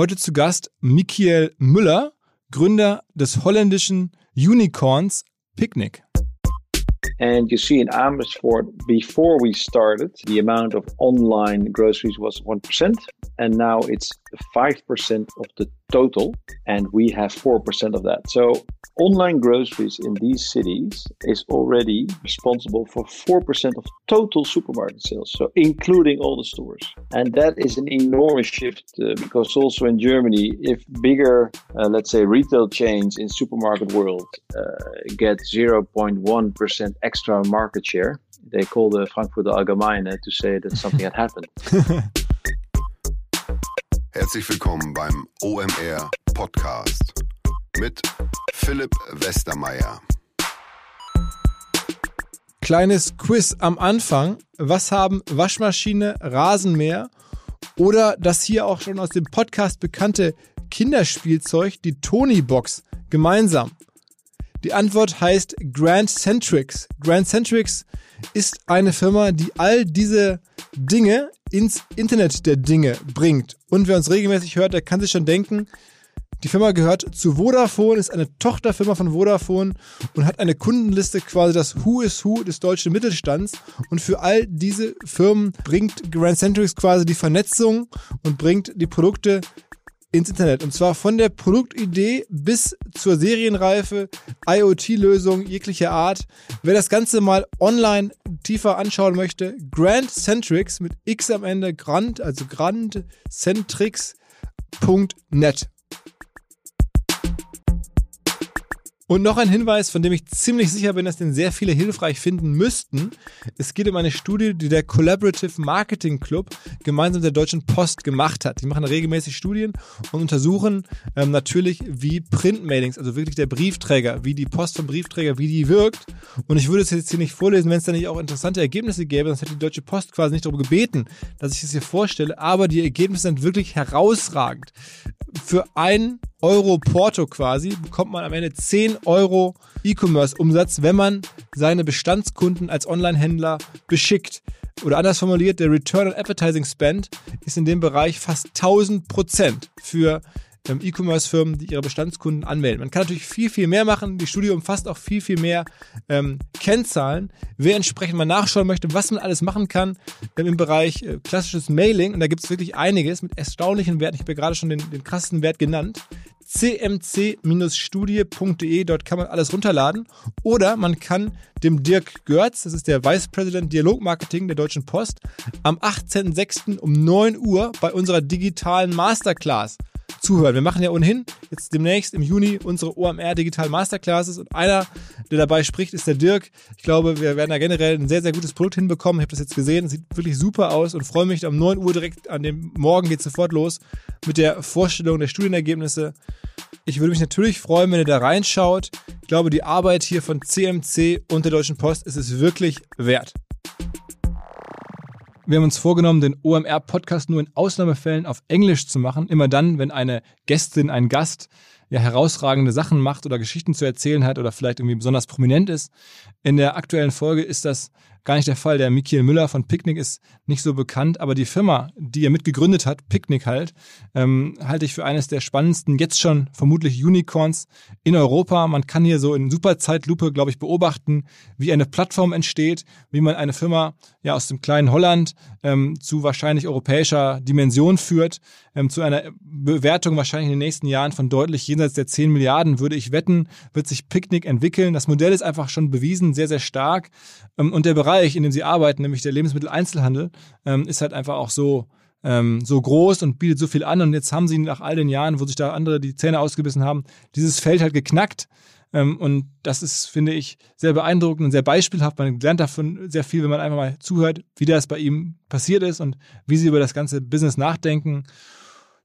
Heute zu Gast Michael Müller, Gründer des holländischen Unicorns Picnic. And you see in Amersfoort, before we started, the amount of online groceries was 1%, and now it's 5% of the total, and we have 4% of that. So online groceries in these cities is already responsible for 4% of total supermarket sales, so including all the stores. And that is an enormous shift uh, because also in Germany, if bigger, uh, let's say, retail chains in supermarket world uh, get 0.1% extra market share, they call the Frankfurter Allgemeine to say that something had happened. Herzlich willkommen beim OMR Podcast mit Philipp Westermeier. Kleines Quiz am Anfang. Was haben Waschmaschine, Rasenmäher oder das hier auch schon aus dem Podcast bekannte Kinderspielzeug, die Tony-Box, gemeinsam? Die Antwort heißt Grand Centrix. Grand Centrix ist eine Firma, die all diese Dinge ins Internet der Dinge bringt. Und wer uns regelmäßig hört, der kann sich schon denken, die Firma gehört zu Vodafone, ist eine Tochterfirma von Vodafone und hat eine Kundenliste quasi das Who is Who des deutschen Mittelstands. Und für all diese Firmen bringt Grand Centrix quasi die Vernetzung und bringt die Produkte ins Internet. Und zwar von der Produktidee bis zur Serienreife, IoT-Lösung jeglicher Art. Wer das Ganze mal online tiefer anschauen möchte, Grand Centrix mit X am Ende, Grand, also grandcentrix.net. Und noch ein Hinweis, von dem ich ziemlich sicher bin, dass den sehr viele hilfreich finden müssten. Es geht um eine Studie, die der Collaborative Marketing Club gemeinsam mit der Deutschen Post gemacht hat. Die machen regelmäßig Studien und untersuchen ähm, natürlich, wie Printmailings, also wirklich der Briefträger, wie die Post vom Briefträger, wie die wirkt. Und ich würde es jetzt hier nicht vorlesen, wenn es da nicht auch interessante Ergebnisse gäbe, sonst hätte die Deutsche Post quasi nicht darum gebeten, dass ich es hier vorstelle. Aber die Ergebnisse sind wirklich herausragend. Für ein Euro Porto quasi bekommt man am Ende 10 Euro E-Commerce-Umsatz, wenn man seine Bestandskunden als Online-Händler beschickt. Oder anders formuliert, der Return on Advertising Spend ist in dem Bereich fast 1000 Prozent für ähm, E-Commerce-Firmen, die ihre Bestandskunden anmelden. Man kann natürlich viel, viel mehr machen. Die Studie umfasst auch viel, viel mehr ähm, Kennzahlen. Wer entsprechend mal nachschauen möchte, was man alles machen kann ähm, im Bereich äh, klassisches Mailing, und da gibt es wirklich einiges mit erstaunlichen Werten. Ich habe ja gerade schon den, den krassesten Wert genannt cmc-studie.de. Dort kann man alles runterladen. Oder man kann dem Dirk Görz, das ist der Vice President Dialogmarketing der Deutschen Post, am 18.06. um 9 Uhr bei unserer digitalen Masterclass zuhören. Wir machen ja ohnehin jetzt demnächst im Juni unsere OMR Digital Masterclasses und einer, der dabei spricht, ist der Dirk. Ich glaube, wir werden da generell ein sehr, sehr gutes Produkt hinbekommen. Ich habe das jetzt gesehen, sieht wirklich super aus und freue mich. Um 9 Uhr direkt an dem Morgen geht sofort los mit der Vorstellung der Studienergebnisse. Ich würde mich natürlich freuen, wenn ihr da reinschaut. Ich glaube, die Arbeit hier von CMC und der Deutschen Post ist es wirklich wert. Wir haben uns vorgenommen, den OMR-Podcast nur in Ausnahmefällen auf Englisch zu machen. Immer dann, wenn eine Gästin, ein Gast ja herausragende Sachen macht oder Geschichten zu erzählen hat oder vielleicht irgendwie besonders prominent ist. In der aktuellen Folge ist das gar nicht der Fall. Der Michael Müller von Picnic ist nicht so bekannt, aber die Firma, die er mitgegründet hat, Picnic halt, ähm, halte ich für eines der spannendsten, jetzt schon vermutlich Unicorns in Europa. Man kann hier so in Superzeitlupe, glaube ich, beobachten, wie eine Plattform entsteht, wie man eine Firma ja aus dem kleinen Holland ähm, zu wahrscheinlich europäischer Dimension führt, ähm, zu einer Bewertung wahrscheinlich in den nächsten Jahren von deutlich jenseits der 10 Milliarden, würde ich wetten, wird sich Picnic entwickeln. Das Modell ist einfach schon bewiesen, sehr, sehr stark. Ähm, und der Bereich, in dem sie arbeiten, nämlich der Lebensmitteleinzelhandel, ähm, ist halt einfach auch so, ähm, so groß und bietet so viel an. Und jetzt haben sie nach all den Jahren, wo sich da andere die Zähne ausgebissen haben, dieses Feld halt geknackt. Ähm, und das ist, finde ich, sehr beeindruckend und sehr beispielhaft. Man lernt davon sehr viel, wenn man einfach mal zuhört, wie das bei ihm passiert ist und wie sie über das ganze Business nachdenken.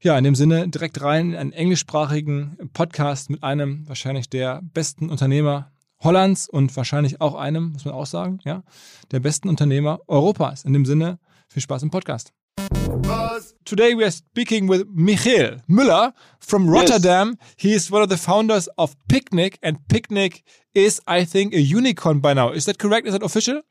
Ja, in dem Sinne direkt rein in einen englischsprachigen Podcast mit einem wahrscheinlich der besten Unternehmer Hollands und wahrscheinlich auch einem, muss man auch sagen, ja, der besten Unternehmer Europas. In dem Sinne, viel Spaß im Podcast. Today we are speaking with Michiel Müller from Rotterdam. Yes. He is one of the founders of Picnic, and Picnic is, I think, a unicorn by now. Is that correct? Is that official?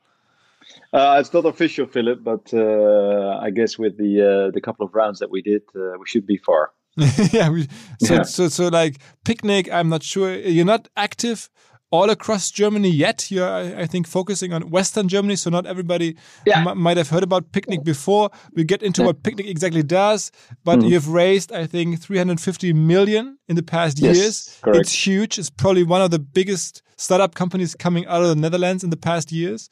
Uh, it's not official, Philip, but uh, I guess with the uh, the couple of rounds that we did, uh, we should be far. yeah, we, so, yeah. so so like picnic. I'm not sure you're not active all across Germany yet. You're, I think, focusing on Western Germany, so not everybody yeah. might have heard about Picnic before. We get into yeah. what Picnic exactly does, but mm. you've raised, I think, 350 million in the past yes, years. Correct. It's huge. It's probably one of the biggest startup companies coming out of the Netherlands in the past years.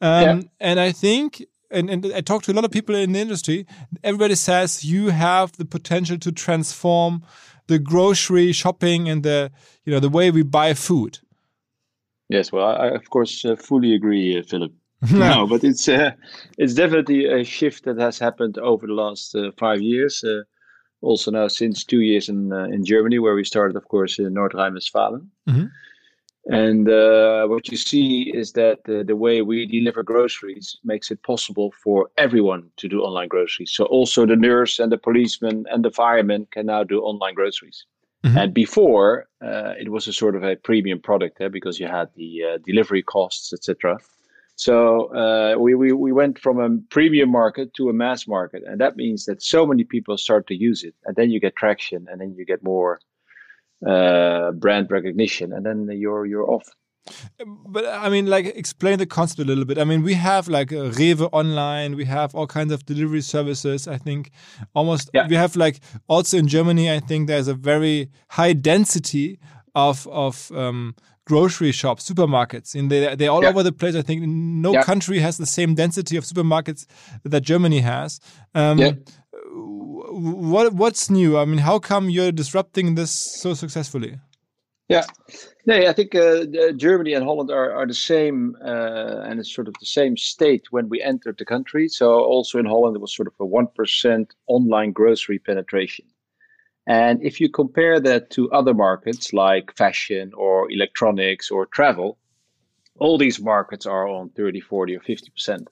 Um, yeah. And I think and, and I talk to a lot of people in the industry. Everybody says you have the potential to transform the grocery shopping and the you know the way we buy food. Yes, well, I, of course uh, fully agree, uh, Philip. no, but it's uh, it's definitely a shift that has happened over the last uh, five years. Uh, also now since two years in uh, in Germany, where we started, of course, in North Rhine-Westphalia. Mm-hmm. And what you see is that the way we deliver groceries makes it possible for everyone to do online groceries. So also the nurse and the policeman and the fireman can now do online groceries. Mm-hmm. And before, uh, it was a sort of a premium product eh, because you had the uh, delivery costs, etc. So uh, we, we, we went from a premium market to a mass market. And that means that so many people start to use it. And then you get traction and then you get more uh, brand recognition. And then you're, you're off. But I mean, like, explain the concept a little bit. I mean, we have like a Rewe online, we have all kinds of delivery services. I think almost yeah. we have like also in Germany. I think there's a very high density of of um, grocery shops, supermarkets, and they they're all yeah. over the place. I think no yeah. country has the same density of supermarkets that Germany has. Um, yeah. What what's new? I mean, how come you're disrupting this so successfully? Yeah, no, I think uh, Germany and Holland are, are the same, uh, and it's sort of the same state when we entered the country. So also in Holland, it was sort of a one percent online grocery penetration. And if you compare that to other markets like fashion or electronics or travel, all these markets are on 30, 40, or 50%.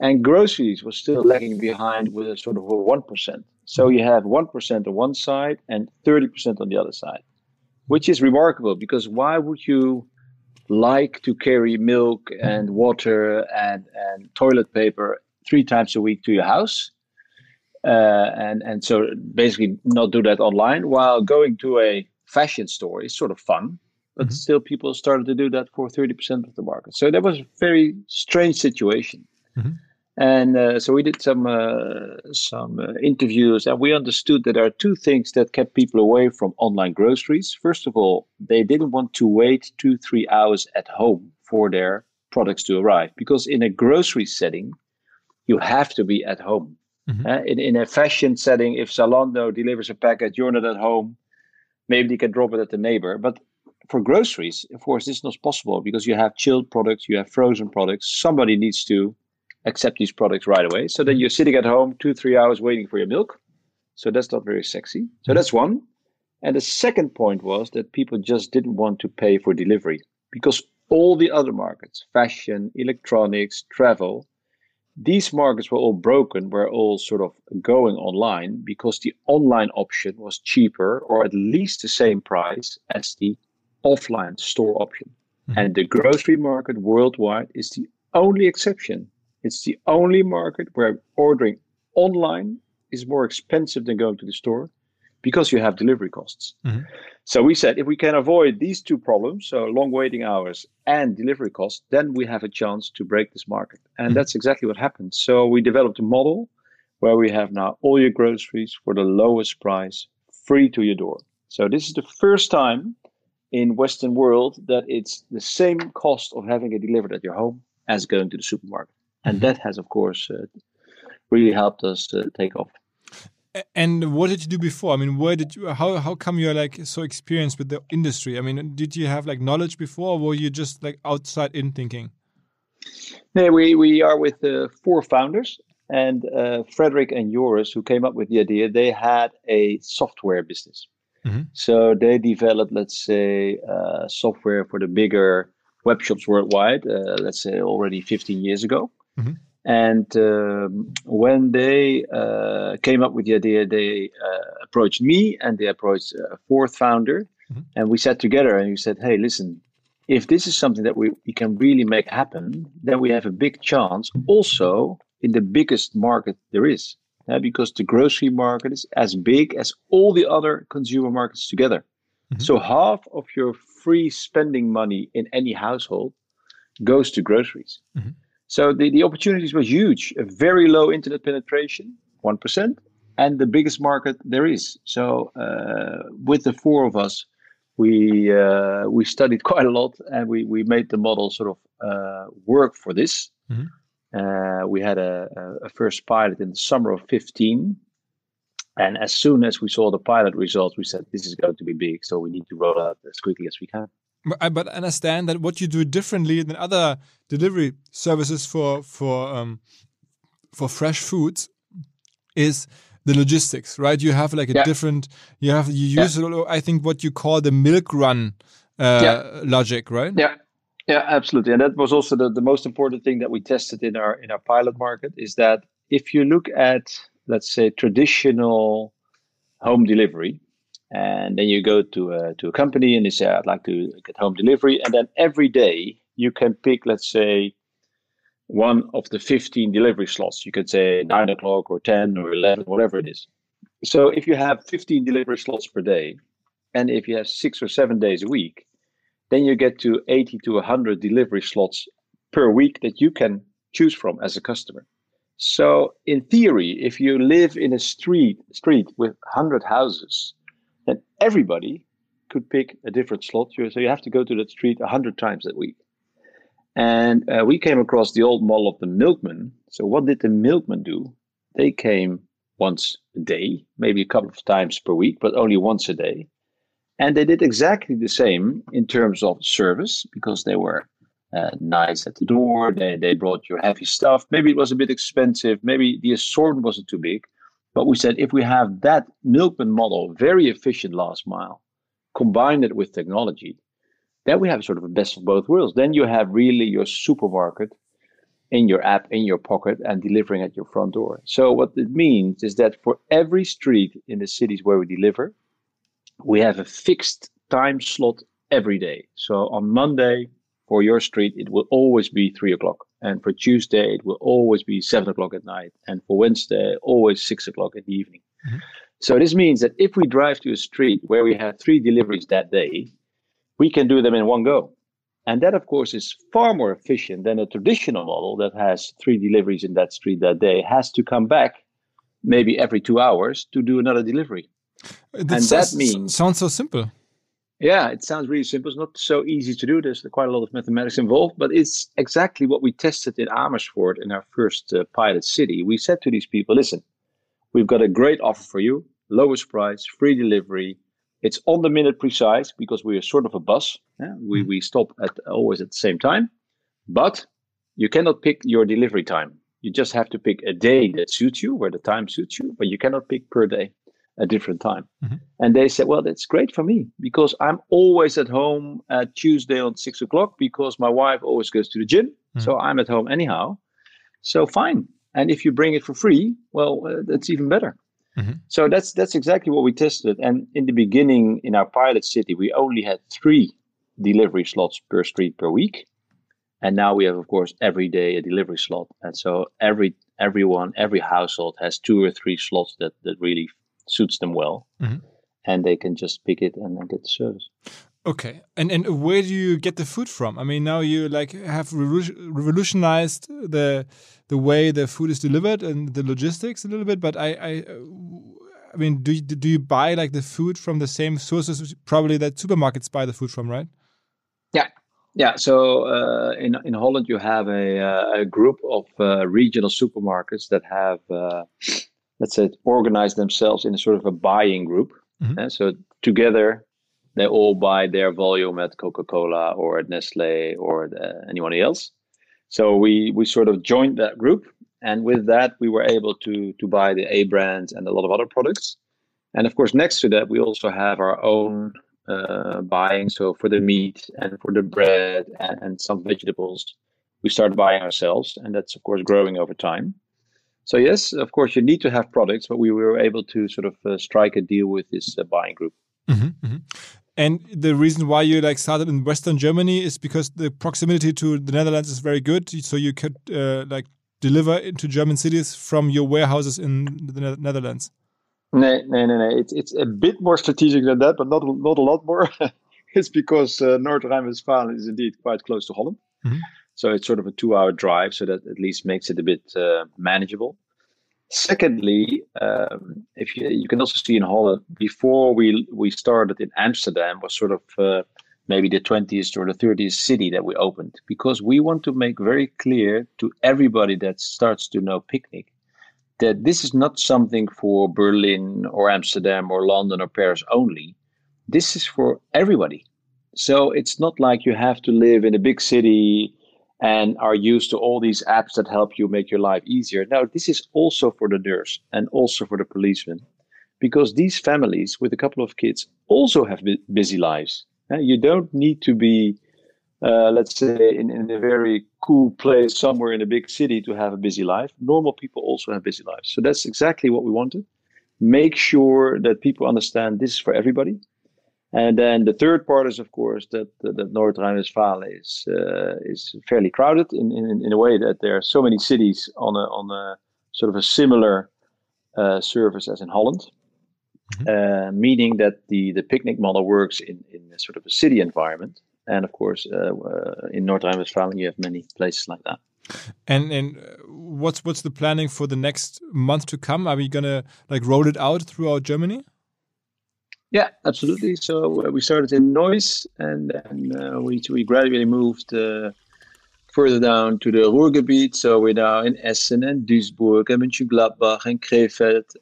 And groceries was still lagging behind with a sort of a 1%. So you have 1% on one side and 30% on the other side which is remarkable because why would you like to carry milk and water and, and toilet paper three times a week to your house? Uh, and, and so basically not do that online while going to a fashion store is sort of fun. But mm-hmm. still, people started to do that for 30% of the market. So that was a very strange situation. Mm-hmm. And uh, so we did some uh, some uh, interviews, and we understood that there are two things that kept people away from online groceries. First of all, they didn't want to wait two three hours at home for their products to arrive, because in a grocery setting, you have to be at home. Mm-hmm. Uh, in in a fashion setting, if Zalando delivers a package, you're not at home. Maybe you can drop it at the neighbor, but for groceries, of course, this is not possible because you have chilled products, you have frozen products. Somebody needs to accept these products right away. So then you're sitting at home two, three hours waiting for your milk. So that's not very sexy. So that's one. And the second point was that people just didn't want to pay for delivery because all the other markets, fashion, electronics, travel, these markets were all broken, were all sort of going online because the online option was cheaper or at least the same price as the offline store option. Mm-hmm. And the grocery market worldwide is the only exception it's the only market where ordering online is more expensive than going to the store because you have delivery costs. Mm-hmm. So we said if we can avoid these two problems, so long waiting hours and delivery costs, then we have a chance to break this market. And mm-hmm. that's exactly what happened. So we developed a model where we have now all your groceries for the lowest price, free to your door. So this is the first time in Western world that it's the same cost of having it delivered at your home as going to the supermarket and mm-hmm. that has of course uh, really helped us uh, take off and what did you do before? I mean, where did you? How how come you're like so experienced with the industry? I mean, did you have like knowledge before, or were you just like outside in thinking? Yeah, we we are with uh, four founders, and uh, Frederik and Joris, who came up with the idea, they had a software business. Mm -hmm. So they developed, let's say, uh, software for the bigger web shops worldwide. Uh, let's say already 15 years ago. Mm-hmm. And um, when they uh, came up with the idea, they uh, approached me and they approached a fourth founder. Mm-hmm. And we sat together and we said, hey, listen, if this is something that we, we can really make happen, then we have a big chance also in the biggest market there is. uh, because the grocery market is as big as all the other consumer markets together. Mm-hmm. So half of your free spending money in any household goes to groceries. Mm-hmm. So the, the opportunities were huge. A very low internet penetration, 1%, and the biggest market there is. So uh, with the four of us, we uh, we studied quite a lot and we, we made the model sort of uh, work for this. Mm-hmm. Uh, we had a, a, first pilot in the summer of 15. And as soon as we saw the pilot results, we said, this is going to be big. So we need to roll out as quickly as we can. But, but understand that what you do differently than other delivery services for for um, for fresh foods is the logistics, right? You have like a yeah. different. You have you use yeah. I think what you call the milk run uh, yeah. logic, right? Yeah. Yeah, absolutely. And that was also the, the most important thing that we tested in our in our pilot market is that if you look at let's say traditional home delivery, and then you go to a, to a company and they say I'd like to get home delivery, and then every day you can pick let's say one of the 15 delivery slots. You could say nine o'clock or 10 or 11, whatever it is. So if you have 15 delivery slots per day, and if you have six or seven days a week, then you get to 80 to 100 delivery slots per week that you can choose from as a customer. So in theory, if you live in a street street with 100 houses, everybody could pick a different slot. So you have to go to that street 100 times a week. And uh, we came across the old model of the milkman. So what did the milkman do? They came once a day, maybe a couple of times per week, but only once a day. And they did exactly the same in terms of service because they were uh, nice at the door. They, they brought your heavy stuff. Maybe it was a bit expensive. Maybe the assortment wasn't too big. But we said if we have that milkman model, very efficient last mile, combine it with technology, then we have sort of a best of both worlds. Then you have really your supermarket in your app, in your pocket, and delivering at your front door. So what it means is that for every street in the cities where we deliver, we have a fixed time slot every day. So on Monday, for your street, it will always be three o'clock. And for Tuesday, it will always be seven o'clock at night. And for Wednesday, always six o'clock in the evening. Mm-hmm. So this means that if we drive to a street where we have three deliveries that day, we can do them in one go. And that, of course, is far more efficient than a traditional model that has three deliveries in that street that day, has to come back maybe every two hours to do another delivery. That and that means sounds so simple. Yeah, it sounds really simple. It's not so easy to do. There's quite a lot of mathematics involved, but it's exactly what we tested in Amersfoort in our first uh, pilot city. We said to these people, listen, we've got a great offer for you, lowest price, free delivery. It's on the minute precise because we are sort of a bus. Yeah? We, mm-hmm. we stop at always at the same time, but you cannot pick your delivery time. You just have to pick a day that suits you, where the time suits you, but you cannot pick per day a different time. Mm-hmm. And they said, well, that's great for me because I'm always at home at Tuesday on six o'clock because my wife always goes to the gym. Mm-hmm. So I'm at home anyhow. So fine. And if you bring it for free, well, uh, that's even better. Mm-hmm. So that's that's exactly what we tested. And in the beginning, in our pilot city, we only had three delivery slots per street per week. And now we have, of course, every day a delivery slot. And so every everyone, every household has two or three slots that that really suits them well, mm-hmm. and they can just pick it and then get the service. Okay, and and where do you get the food from? I mean, now you like have revolutionized the the way the food is delivered and the logistics a little bit. But I, I, I mean, do you, do you buy like the food from the same sources probably that supermarkets buy the food from, right? Yeah, yeah. So uh, in in Holland, you have a uh, a group of uh, regional supermarkets that have uh, let's say, organize themselves in a sort of a buying group. Mm-hmm. Uh, so together, they all buy their volume at Coca-Cola or at Nestle or the, anyone else. So we we sort of joined that group, and with that, we were able to to buy the A brands and a lot of other products. And of course, next to that, we also have our own uh, buying. So for the meat and for the bread and, and some vegetables, we start buying ourselves, and that's of course growing over time. So yes, of course, you need to have products, but we were able to sort of uh, strike a deal with this uh, buying group. Mm -hmm, mm -hmm. And the reason why you like started in Western Germany is because the proximity to the Netherlands is very good. So you could uh, like deliver into German cities from your warehouses in the Netherlands? No, no, no, no. It's it's a bit more strategic than that, but not not a lot more. it's because uh, North Rhine-Westphalia is indeed quite close to Holland, mm -hmm. So it's sort of a two-hour drive, so that at least makes it a bit uh, manageable. Secondly, um, if you, you can also see in Holland, before we we started in Amsterdam was sort of uh, maybe the 20th or the 30th city that we opened because we want to make very clear to everybody that starts to know picnic that this is not something for Berlin or Amsterdam or London or Paris only. This is for everybody. So it's not like you have to live in a big city and are used to all these apps that help you make your life easier. Now, this is also for the nurse and also for the policeman because these families with a couple of kids also have busy lives. You don't need to be, uh, let's say, in, in a very cool place somewhere in a big city to have a busy life. Normal people also have busy lives. So that's exactly what we wanted. Make sure that people understand this is for everybody. And then the third part is, of course, that that North Rhine-Westphalia is uh, is fairly crowded in, in in a way that there are so many cities on a on a sort of a similar uh, service as in Holland, mm-hmm. uh, meaning that the the picnic model works in in a sort of a city environment. And of course, uh, uh, in North Rhine-Westphalia, you have many places like that. And and what's what's the planning for the next month to come? Are we gonna like roll it out throughout Germany? Yeah, absolutely. So uh, we started in Neuss, and then uh, we we gradually moved uh, further down to the Ruhrgebiet. So we're now in Essen and Duisburg and Mönchengladbach and Krefeld,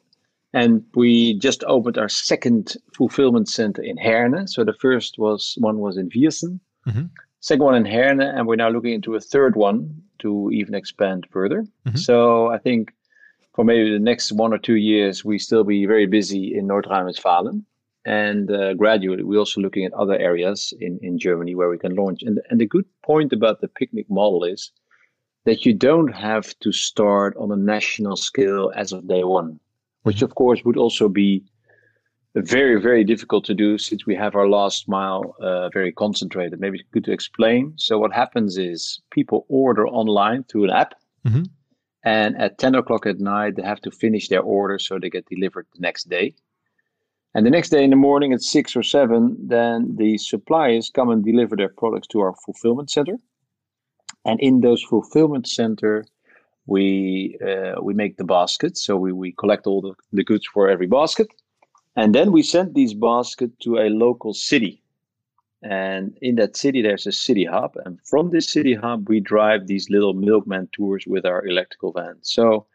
and we just opened our second fulfillment center in Herne. So the first was one was in Viersen, mm-hmm. second one in Herne, and we're now looking into a third one to even expand further. Mm-hmm. So I think for maybe the next one or two years, we still be very busy in North Rhine-Westphalia and uh, gradually we're also looking at other areas in, in Germany where we can launch. And, and the good point about the picnic model is that you don't have to start on a national scale as of day one, which of course would also be very, very difficult to do since we have our last mile uh, very concentrated. Maybe good to explain. So what happens is people order online through an app. Mm-hmm. And at 10 o'clock at night, they have to finish their order so they get delivered the next day. And the next day in the morning at six or seven, then the suppliers come and deliver their products to our fulfillment center. And in those fulfillment center, we uh, we make the baskets. So we, we collect all the, the goods for every basket. And then we send these baskets to a local city. And in that city, there's a city hub. And from this city hub, we drive these little milkman tours with our electrical vans. So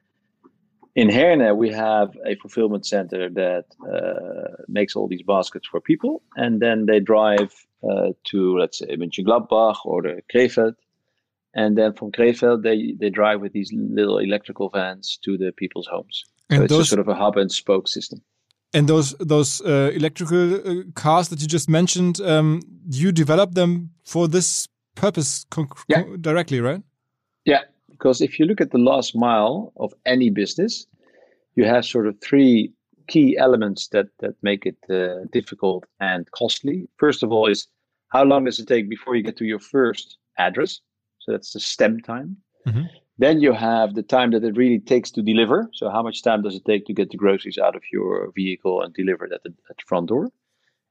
in Herne, we have a fulfillment center that uh, makes all these baskets for people, and then they drive uh, to, let's say, Mönchengladbach or the Krefeld, and then from Krefeld they they drive with these little electrical vans to the people's homes. And so it's those, sort of a hub and spoke system. And those those uh, electrical uh, cars that you just mentioned, um, you develop them for this purpose yeah. directly, right? Yeah, because if you look at the last mile of any business, you have sort of three key elements that, that make it uh, difficult and costly. First of all, is how long does it take before you get to your first address? So that's the stem time. Mm-hmm. Then you have the time that it really takes to deliver. So how much time does it take to get the groceries out of your vehicle and delivered at the, at the front door?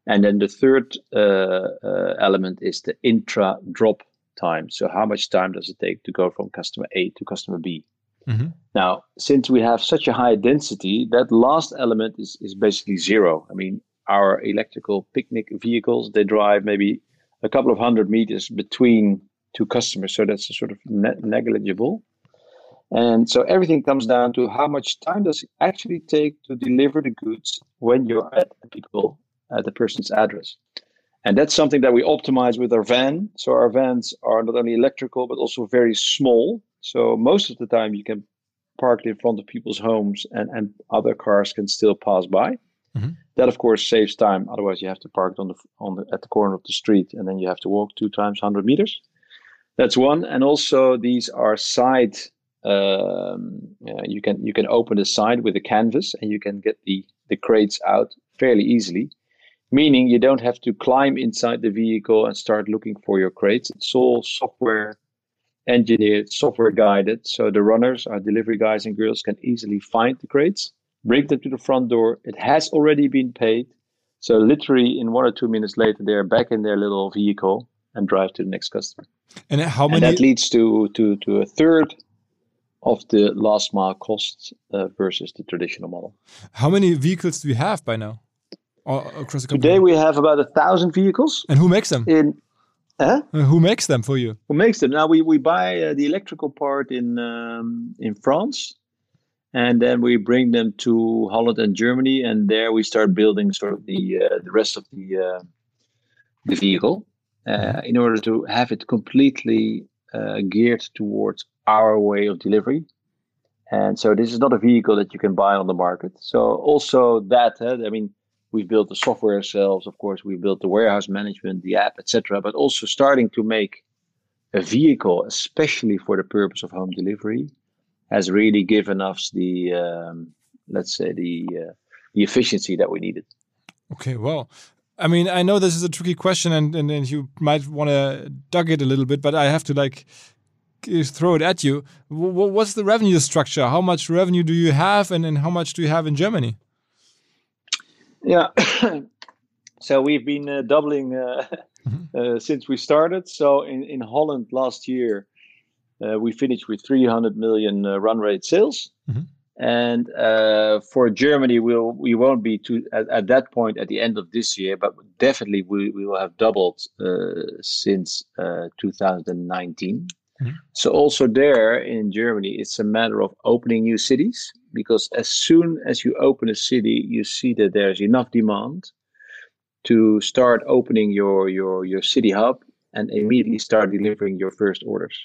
And then the third uh, uh, element is the intra drop time. So how much time does it take to go from customer A to customer B? Mm-hmm. Now, since we have such a high density, that last element is, is basically zero. I mean, our electrical picnic vehicles, they drive maybe a couple of hundred meters between two customers. So that's sort of ne- negligible. And so everything comes down to how much time does it actually take to deliver the goods when you're at the people at the person's address. And that's something that we optimize with our van. So our vans are not only electrical, but also very small. So most of the time you can park it in front of people's homes and, and other cars can still pass by. Mm-hmm. That of course saves time. Otherwise you have to park on the on the at the corner of the street and then you have to walk two times 100 meters. That's one. And also these are side um, you can you can open the side with a canvas and you can get the the crates out fairly easily meaning you don't have to climb inside the vehicle and start looking for your crates. It's all software engineered, software guided. So the runners, our delivery guys and girls, can easily find the crates, bring them to the front door. It has already been paid. So literally in one or two minutes later, they're back in their little vehicle and drive to the next customer. And how many? And that leads to to to a third of the last mile costs uh, versus the traditional model. How many vehicles do we have by now across the country? Today we have about a thousand vehicles. And who makes them? In uh, who makes them for you? Who makes them? Now we we buy uh, the electrical part in um, in France, and then we bring them to Holland and Germany, and there we start building sort of the uh, the rest of the uh, the vehicle uh, in order to have it completely uh, geared towards our way of delivery. And so this is not a vehicle that you can buy on the market. So also that, I mean, we've built the software ourselves. Of course, we built the warehouse management, the app, etc. But also starting to make a vehicle, especially for the purpose of home delivery, has really given us the, um, let's say, the uh, the efficiency that we needed. Okay, well, I mean, I know this is a tricky question, and and, and you might want to dug it a little bit, but I have to like throw it at you. What's the revenue structure? How much revenue do you have, and, and how much do you have in Germany? Yeah, so we've been uh, doubling uh, mm-hmm. uh, since we started. So in in Holland last year, uh, we finished with 300 million uh, run rate sales. Mm -hmm. And uh, for Germany, we'll we won't be to at, at, that point at the end of this year, but definitely we, we will have doubled uh, since uh, 2019. Mm-hmm. So also there in Germany, it's a matter of opening new cities because as soon as you open a city, you see that there's enough demand to start opening your your your city hub and immediately start delivering your first orders.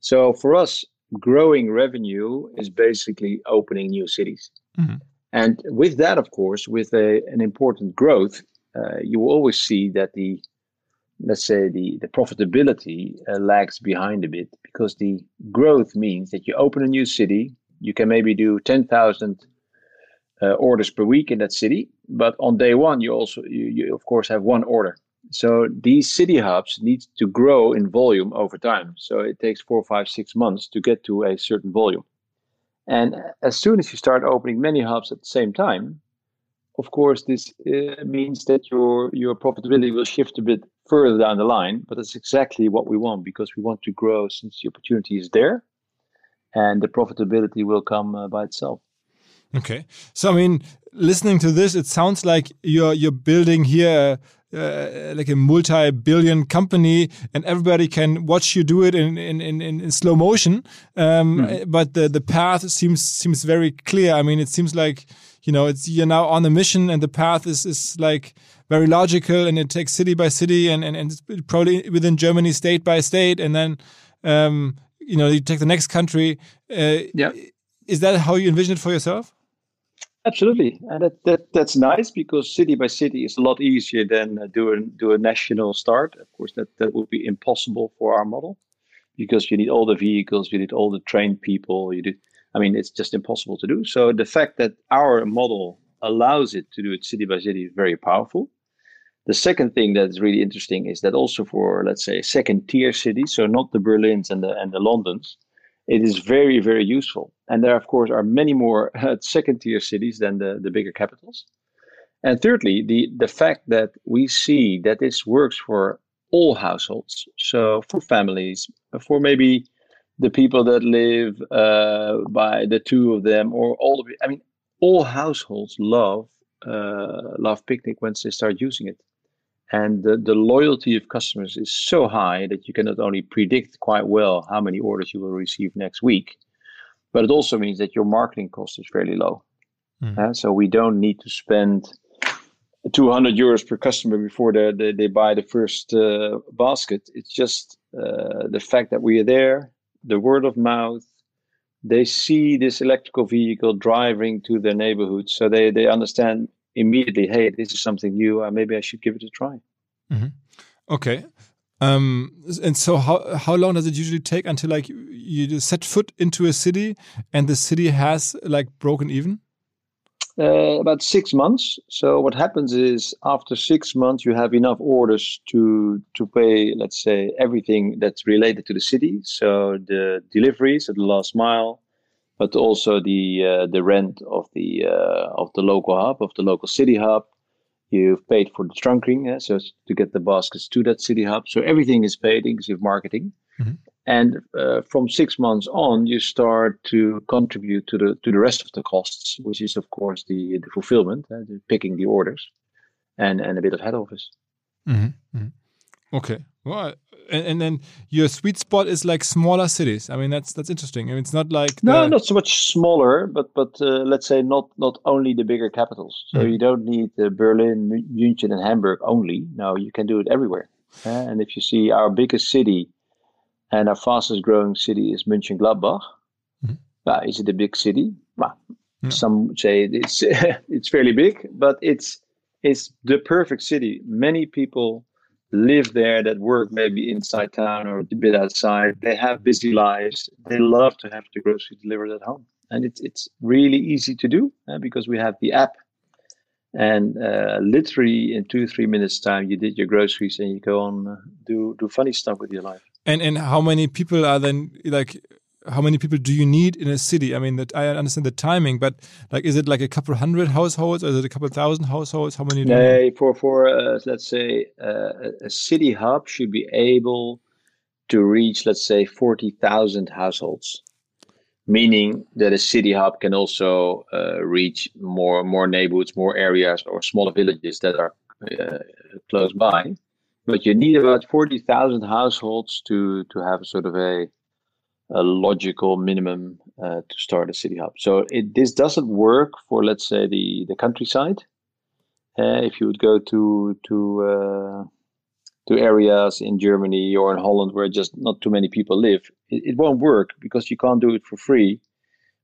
So for us, growing revenue is basically opening new cities. Mm-hmm. And with that, of course, with a, an important growth, uh, you will always see that the, let's say, the, the profitability uh, lags behind a bit because the growth means that you open a new city, you can maybe do 10,000 uh, orders per week in that city. But on day one, you also, you, you of course, have one order. So these city hubs need to grow in volume over time. So it takes four, five, six months to get to a certain volume. And as soon as you start opening many hubs at the same time, of course, this uh, means that your your profitability will shift a bit further down the line. But that's exactly what we want because we want to grow since the opportunity is there, and the profitability will come uh, by itself. Okay, so I mean, listening to this, it sounds like you're you're building here uh, like a multi-billion company and everybody can watch you do it in in, in, in slow motion um, mm. but the the path seems seems very clear i mean it seems like you know it's you're now on a mission and the path is is like very logical and it takes city by city and and, and probably within germany state by state and then um, you know you take the next country uh, yeah is that how you envision it for yourself Absolutely, and that, that that's nice because city by city is a lot easier than uh, doing do a national start. Of course, that that would be impossible for our model because you need all the vehicles, you need all the trained people. You do, I mean, it's just impossible to do. So the fact that our model allows it to do it city by city is very powerful. The second thing that is really interesting is that also for let's say second tier cities, so not the Berlins and the and the Londons, it is very, very useful. And there, of course, are many more uh, second tier cities than the, the bigger capitals. And thirdly, the, the fact that we see that this works for all households. So for families, for maybe the people that live uh, by the two of them, or all of it. I mean, all households love uh, love Picnic once they start using it. And the, the loyalty of customers is so high that you can not only predict quite well how many orders you will receive next week, but it also means that your marketing cost is fairly low. Mm. Uh, so we don't need to spend 200 euros per customer before they, they, they buy the first uh, basket. It's just uh, the fact that we are there, the word of mouth. They see this electrical vehicle driving to their neighborhood, so they, they understand immediately, hey, this is something new. Uh, maybe I should give it a try. Mm-hmm. Okay. Um, and so, how how long does it usually take until like you set foot into a city and the city has like broken even? Uh, about six months. So what happens is after six months, you have enough orders to to pay, let's say, everything that's related to the city. So the deliveries at the last mile, but also the uh, the rent of the uh, of the local hub of the local city hub. You've paid for the trunking, yeah, so to get the baskets to that city hub. So everything is paid, inclusive marketing. Mm-hmm. And uh, from six months on, you start to contribute to the to the rest of the costs, which is of course the the fulfillment, uh, the picking the orders, and and a bit of head office. Mm-hmm. Mm-hmm. Okay, well, and, and, then your sweet spot is like smaller cities. I mean, that's that's interesting. I mean, it's not like the... no, not so much smaller, but but uh, let's say not not only the bigger capitals. So mm. you don't need uh, Berlin, München, and Hamburg only. No, you can do it everywhere. Uh, and if you see our biggest city and our fastest growing city is Mönchengladbach. Mm-hmm. Uh, is it a big city? Well, yeah. Some say it's it's fairly big, but it's it's the perfect city. Many people live there that work maybe inside town or a bit outside. They have busy lives. They love to have the groceries delivered at home, and it's it's really easy to do uh, because we have the app. And uh, literally in two three minutes time, you did your groceries and you go on uh, do do funny stuff with your life. And and how many people are then like? How many people do you need in a city? I mean, that I understand the timing, but like, is it like a couple hundred households, or is it a couple thousand households? How many? For for uh, let's say uh, a city hub should be able to reach, let's say, forty thousand households meaning that a city hub can also uh, reach more more neighborhoods, more areas, or smaller villages that are uh, close by but you need about 40,000 households to, to have sort of a, a logical minimum uh, to start a city hub. So it, this doesn't work for, let's say, the, the countryside. Uh, if you would go to to uh, to areas in Germany or in Holland where just not too many people live, it, it won't work because you can't do it for free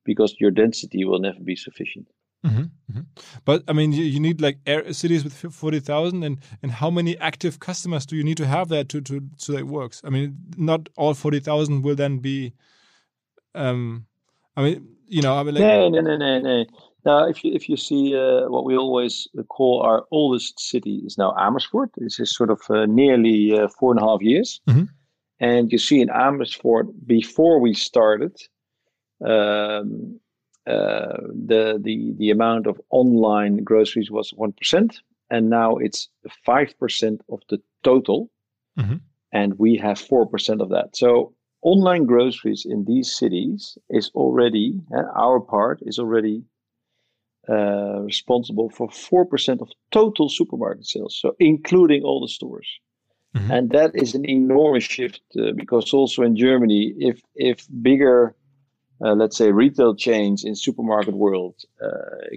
because your density will never be sufficient. Mm -hmm, mm -hmm. But I mean, you, you need like air, cities with forty thousand, and and how many active customers do you need to have there to to so that it works? I mean, not all forty thousand will then be. Um, I mean, you know, I mean, like, no, no, no, no, no. Now, if you if you see uh, what we always call our oldest city is now Amersfoort. This is sort of uh, nearly uh, four and a half years, mm -hmm. and you see in Amersfoort before we started. Um, the the the amount of online groceries was one percent, and now it's five percent of the total, mm-hmm. and we have four percent of that. So online groceries in these cities is already uh, our part is already uh, responsible for four percent of total supermarket sales, so including all the stores. Mm-hmm. And that is an enormous shift uh, because also in Germany, if if bigger uh, let's say retail chains in supermarket world uh,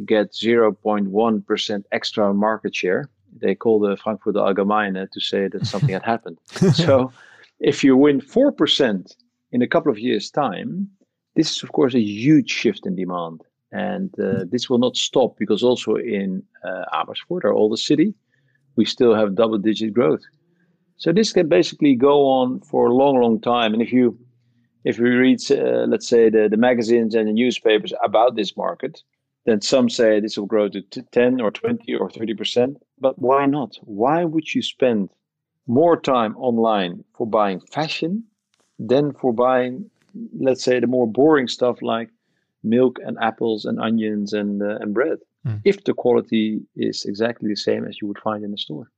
get 0.1% extra market share. They call the frankfurter allgemeine to say that something had happened. So if you win 4% in a couple of years time this is of course a huge shift in demand. And uh, this will not stop because also in uh, amersfoort our oldest city we still have double digit growth. So this can basically go on for a long long time. And if you if we read, uh, let's say, the, the magazines and the newspapers about this market, then some say this will grow to 10 or 20 or 30%. But why not? Why would you spend more time online for buying fashion than for buying, let's say, the more boring stuff like milk and apples and onions and, uh, and bread? Mm. If the quality is exactly the same as you would find in a store.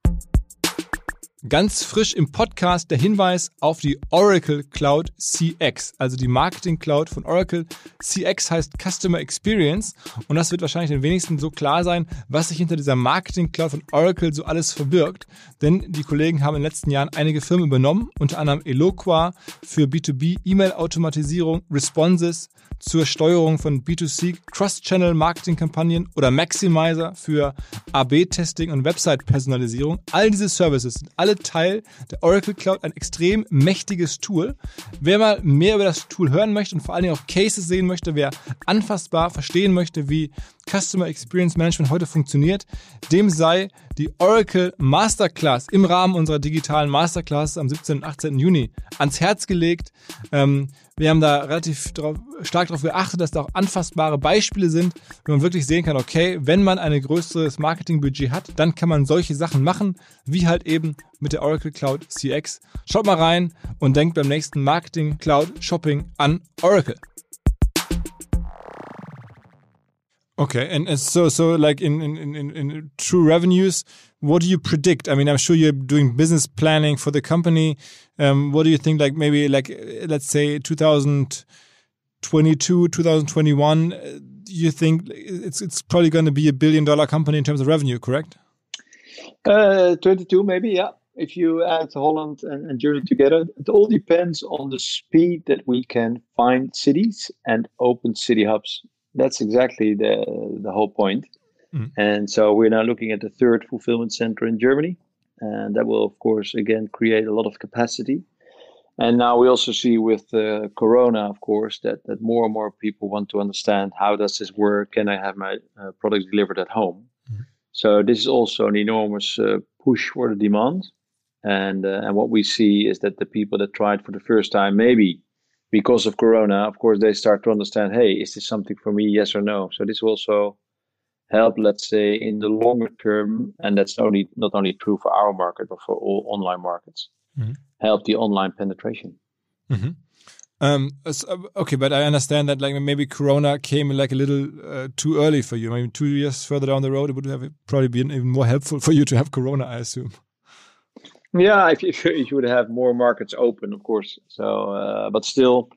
Ganz frisch im Podcast der Hinweis auf die Oracle Cloud CX, also die Marketing Cloud von Oracle. CX heißt Customer Experience und das wird wahrscheinlich den wenigsten so klar sein, was sich hinter dieser Marketing Cloud von Oracle so alles verbirgt. Denn die Kollegen haben in den letzten Jahren einige Firmen übernommen, unter anderem Eloqua für B2B E-Mail-Automatisierung, Responses zur Steuerung von B2C Cross-Channel Marketing-Kampagnen oder Maximizer für AB-Testing und Website-Personalisierung. All diese Services sind alle Teil der Oracle Cloud, ein extrem mächtiges Tool. Wer mal mehr über das Tool hören möchte und vor allen Dingen auch Cases sehen möchte, wer anfassbar verstehen möchte, wie Customer Experience Management heute funktioniert, dem sei die Oracle Masterclass im Rahmen unserer digitalen Masterclass am 17. und 18. Juni ans Herz gelegt. Ähm, wir haben da relativ drauf, stark darauf geachtet, dass da auch anfassbare Beispiele sind, wo man wirklich sehen kann, okay, wenn man ein größeres Marketingbudget hat, dann kann man solche Sachen machen, wie halt eben mit der Oracle Cloud CX. Schaut mal rein und denkt beim nächsten Marketing Cloud Shopping an Oracle. Okay, and, so so like in, in, in, in true revenues, what do you predict? I mean, I'm sure you're doing business planning for the company. Um, what do you think? Like maybe like let's say 2022, 2021. Uh, you think it's it's probably going to be a billion dollar company in terms of revenue, correct? Uh, 22 maybe, yeah. If you add Holland and, and Germany together, it all depends on the speed that we can find cities and open city hubs that's exactly the the whole point. Mm. And so we're now looking at the third fulfillment center in Germany, and that will of course again create a lot of capacity. And now we also see with uh, Corona, of course, that that more and more people want to understand how does this work? Can I have my uh, products delivered at home? Mm. So this is also an enormous uh, push for the demand. And uh, and what we see is that the people that tried for the first time maybe because of corona of course they start to understand hey is this something for me yes or no so this will also help let's say in the longer term and that's only not only true for our market but for all online markets mm-hmm. help the online penetration mm-hmm. um, so, uh, okay but i understand that like maybe corona came like a little uh, too early for you maybe two years further down the road it would have probably been even more helpful for you to have corona i assume yeah, if, if, if you would have more markets open, of course. So, uh, but still,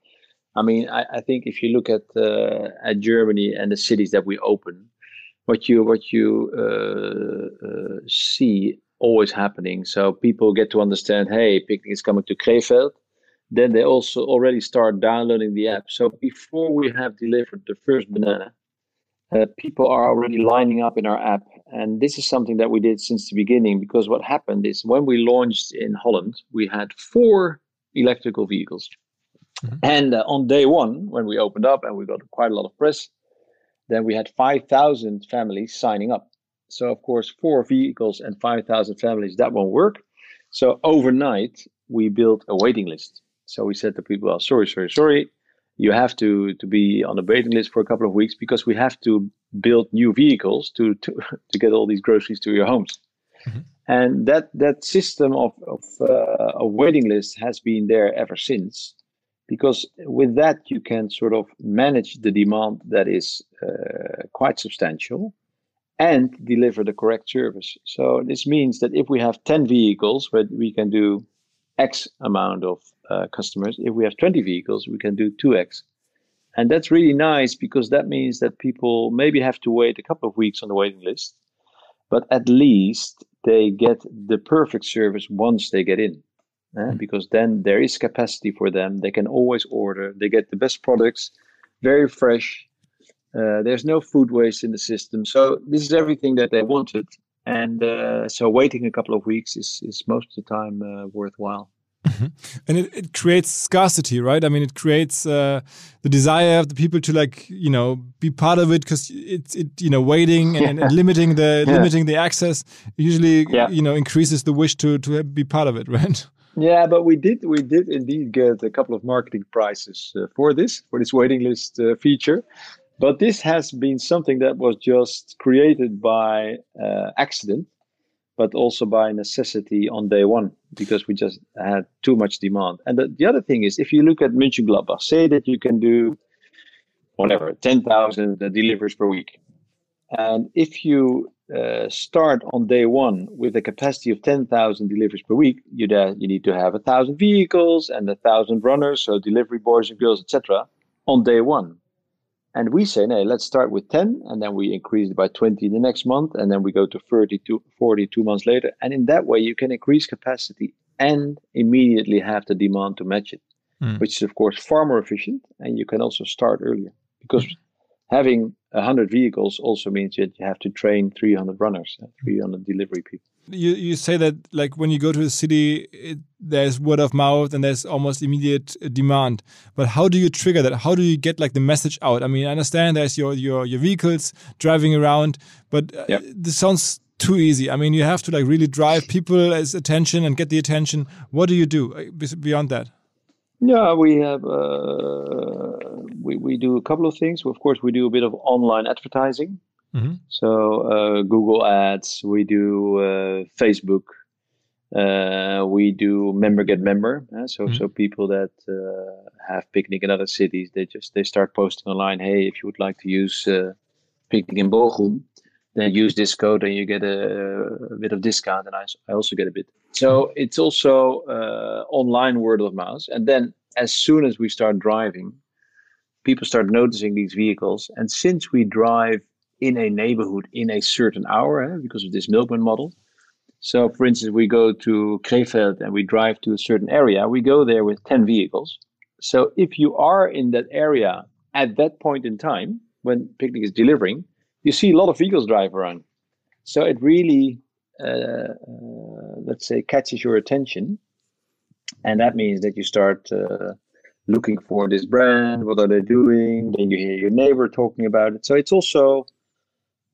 I mean, I, I think if you look at uh, at Germany and the cities that we open, what you what you uh, uh see always happening. So people get to understand, hey, picnic is coming to Krefeld. Then they also already start downloading the app. So before we have delivered the first banana, uh, people are already lining up in our app. And this is something that we did since the beginning because what happened is when we launched in Holland, we had four electrical vehicles. Mm-hmm. And uh, on day one, when we opened up and we got quite a lot of press, then we had 5,000 families signing up. So, of course, four vehicles and 5,000 families, that won't work. So, overnight, we built a waiting list. So, we said to people, oh, sorry, sorry, sorry you have to to be on a waiting list for a couple of weeks because we have to build new vehicles to to, to get all these groceries to your homes. Mm-hmm. And that that system of of uh, a waiting list has been there ever since, because with that you can sort of manage the demand that is uh, quite substantial, and deliver the correct service. So this means that if we have ten vehicles, but we can do X amount of uh, customers. If we have 20 vehicles, we can do 2x. And that's really nice because that means that people maybe have to wait a couple of weeks on the waiting list, but at least they get the perfect service once they get in. Uh, because then there is capacity for them. They can always order. They get the best products, very fresh. Uh, there's no food waste in the system. So this is everything that they wanted. And uh, so waiting a couple of weeks is, is most of the time uh, worthwhile. Mm-hmm. And it, it creates scarcity, right? I mean, it creates uh, the desire of the people to like, you know, be part of it because it's, it, you know, waiting and, and limiting the yeah. limiting the access usually, yeah. you know, increases the wish to to be part of it, right? Yeah, but we did we did indeed get a couple of marketing prizes uh, for this for this waiting list uh, feature, but this has been something that was just created by uh, accident but also by necessity on day one because we just had too much demand. And the, the other thing is, if you look at Mönchengladbach, say that you can do whatever, 10,000 deliveries per week. And if you uh, start on day one with a capacity of 10,000 deliveries per week, you, uh, you need to have a thousand vehicles and a thousand runners, so delivery boys and girls, etc., on day one. And we say, no, let's start with 10, and then we increase it by 20 the next month, and then we go to 30 to 40 two months later. And in that way, you can increase capacity and immediately have the demand to match it, mm. which is, of course, far more efficient. And you can also start earlier because mm. Having 100 vehicles also means that you have to train 300 runners, uh, 300 delivery people. You, you say that like when you go to a city, it, there's word of mouth and there's almost immediate uh, demand. But how do you trigger that? How do you get like the message out? I mean, I understand there's your your your vehicles driving around, but uh, yep. this sounds too easy. I mean, you have to like really drive people's attention and get the attention. What do you do uh, beyond that? Yeah, we have uh, we we do a couple of things. Of course, we do a bit of online advertising. Mm-hmm. So uh, Google Ads, we do uh, Facebook, uh, we do member get member. So mm-hmm. so people that uh, have picnic in other cities, they just they start posting online. Hey, if you would like to use uh, picnic in Bochum, then use this code and you get a, a, bit of discount, and I, I also get a bit. So it's also online word of mouth, and then as soon as we start driving, people start noticing these vehicles. And since we drive in a neighborhood in a certain hour eh, because of this milkman model, so for instance, we go to Krefeld and we drive to a certain area, we go there with 10 vehicles. So if you are in that area at that point in time, when Picnic is delivering, you see a lot of vehicles drive around. So it really, uh, let's say, catches your attention. And that means that you start uh, looking for this brand. What are they doing? Then you hear your neighbor talking about it. So it's also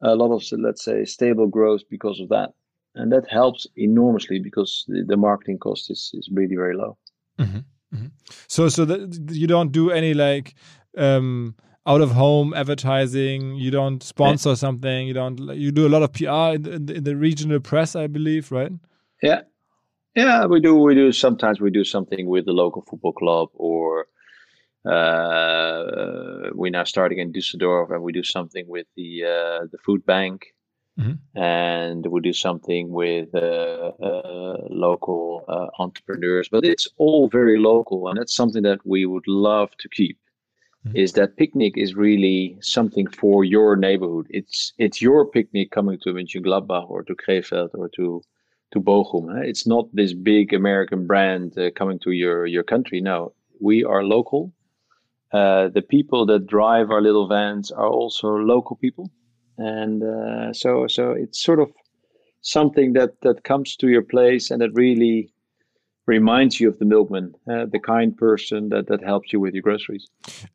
a lot of, let's say, stable growth because of that. And that helps enormously because the, the marketing cost is, is really very low. Mm-hmm. Mm-hmm. So, so that you don't do any like um, out of home advertising. You don't sponsor yeah. something. You don't. You do a lot of PR in the, in the regional press, I believe, right? Yeah, yeah, we do. We do. Sometimes we do something with the local football club, or uh, we're now starting in Düsseldorf, and we do something with the uh, the food bank, mm-hmm. and we do something with uh, uh local uh, entrepreneurs. But it's all very local, and that's something that we would love to keep. Mm-hmm. Is that picnic is really something for your neighborhood? It's it's your picnic coming to Mönchengladbach or to Krefeld or to to Bochum. It's not this big American brand uh, coming to your your country. No, we are local. Uh, the people that drive our little vans are also local people, and uh, so so it's sort of something that that comes to your place and that really reminds you of the milkman, uh, the kind person that, that helps you with your groceries.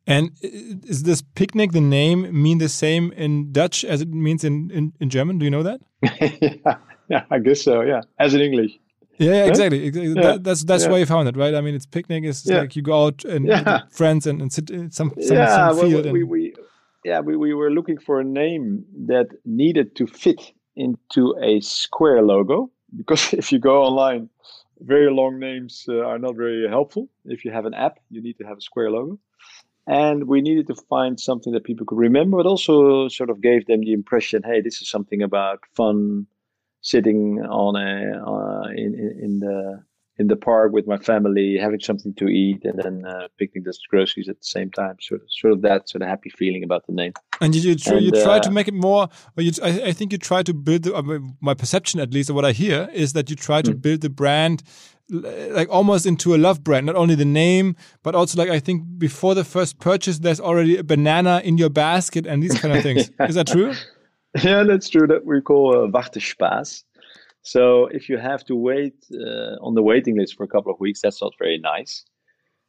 And is this picnic, the name, mean the same in Dutch as it means in, in, in German? Do you know that? yeah, yeah, I guess so. Yeah, as in English. Yeah, yeah exactly. exactly. Yeah. That, that's that's yeah. why you found it, right? I mean, it's picnic. It's like you go out and friends and, and sit in some, some, yeah, some field. Well, we, we, yeah, we, we were looking for a name that needed to fit into a square logo because if you go online, very long names uh, are not very helpful. If you have an app, you need to have a square logo. And we needed to find something that people could remember, but also sort of gave them the impression, hey, this is something about fun, sitting on a uh, in, in the in the park with my family, having something to eat, and then uh, picking the groceries at the same time. Sort of, sort of that sort of happy feeling about the name. And you, you, tr and, you try uh, to make it more. Or you, I, I, think you try to build. The, uh, my perception, at least, of what I hear, is that you try to mm. build the brand like almost into a love brand not only the name but also like i think before the first purchase there's already a banana in your basket and these kind of things is that true yeah, that's true. That we call uh, Wartespaß. So if you have to wait uh, on the waiting list for a couple of weeks, that's not very nice.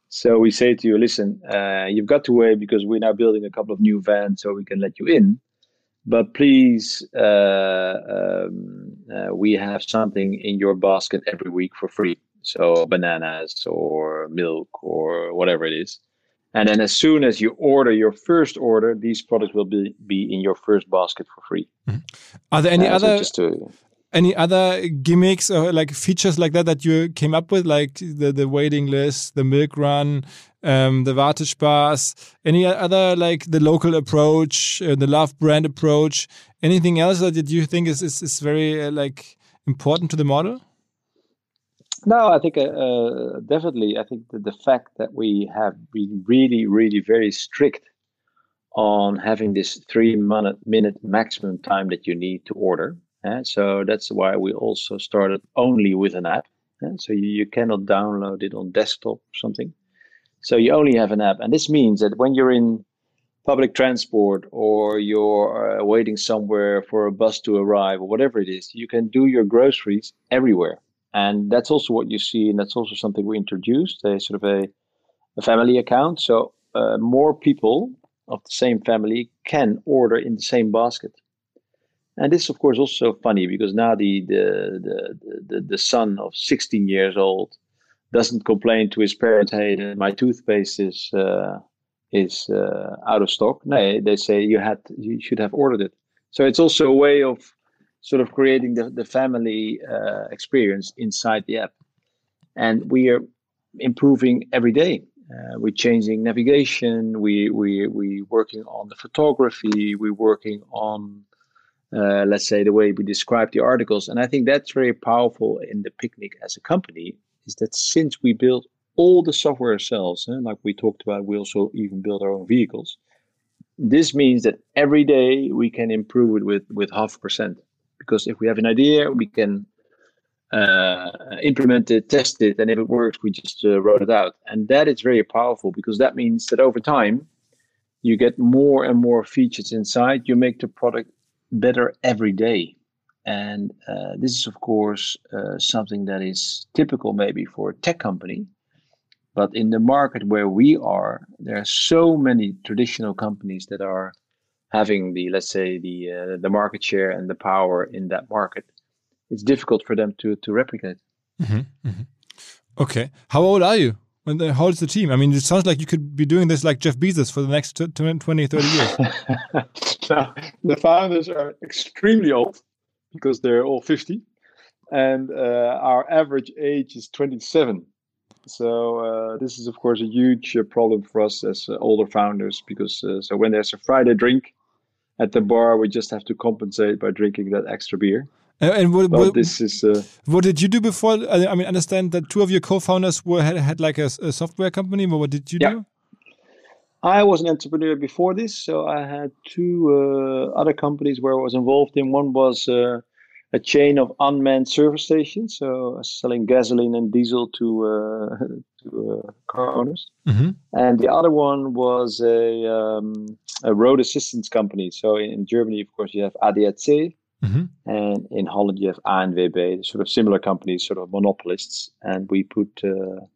So we say to you, listen, uh, you've got to wait because we're now building a couple of new vans so we can let you in. But please, uh, um, uh, we have something in your basket every week for free. So bananas or milk or whatever it is. And then as soon as you order your first order, these products will be, be in your first basket for free. Mm -hmm. Are there any uh, other so to, any other gimmicks or like features like that that you came up with, like the the waiting list, the milk run, um, the Wartespaß, any other like the local approach, uh, the love brand approach, anything else that you think is is, is very uh, like important to the model? No, I think uh, uh, definitely. I think the fact that we have been really, really very strict on having this three minute, minute maximum time that you need to order. Uh, so that's why we also started only with an app. Uh, so you, you cannot download it on desktop or something. So you only have an app. And this means that when you're in public transport or you're uh, waiting somewhere for a bus to arrive or whatever it is, you can do your groceries everywhere. And that's also what you see, and that's also something we introduced a sort of a, a family account. So uh, more people of the same family can order in the same basket. And this, of course, also funny because now the the the the, son of 16 years old doesn't complain to his parents, "Hey, my toothpaste is uh, is uh, out of stock." No, they say you had you should have ordered it. So it's also a way of sort of creating the the family uh, experience inside the app, and we are improving every day. Uh, we're changing navigation. We we we working on the photography. We're working on uh, let's say the way we describe the articles, and I think that's very powerful in the picnic as a company. Is that since we build all the software ourselves, eh, like we talked about, we also even build our own vehicles. This means that every day we can improve it with with half percent because if we have an idea, we can uh, implement it, test it, and if it works, we just uh, wrote it out. And that is very powerful because that means that over time, you get more and more features inside. You make the product better every day. And uh, this is, of course, uh, something that is typical maybe for a tech company. But in the market where we are, there are so many traditional companies that are having the, let's say, the uh, the market share and the power in that market it's difficult for them to to replicate. Mm-hmm, mm-hmm. Okay, how old are you? When the, how the team? I mean, it sounds like you could be doing this like Jeff Bezos for the next 20, 30 years. now, the founders are extremely old because they're all 50, and uh, our average age is 27. So uh, this is, of course, a huge uh, problem for us as uh, older founders because uh, so when there's a Friday drink at the bar, we just have to compensate by drinking that extra beer. And what, what this is. Uh, what did you do before? I mean, understand that two of your co-founders were had, had like a, a, software company. But what did you yeah. do? I was an entrepreneur before this, so I had two uh, other companies where I was involved in. One was uh, a chain of unmanned service stations, so selling gasoline and diesel to uh, to uh, car owners. Mm -hmm. And the other one was a, um, a road assistance company. So in, in Germany, of course, you have ADAC, Mm-hmm. And in Holland, you have ANWB, sort of similar companies, sort of monopolists, and we put uh,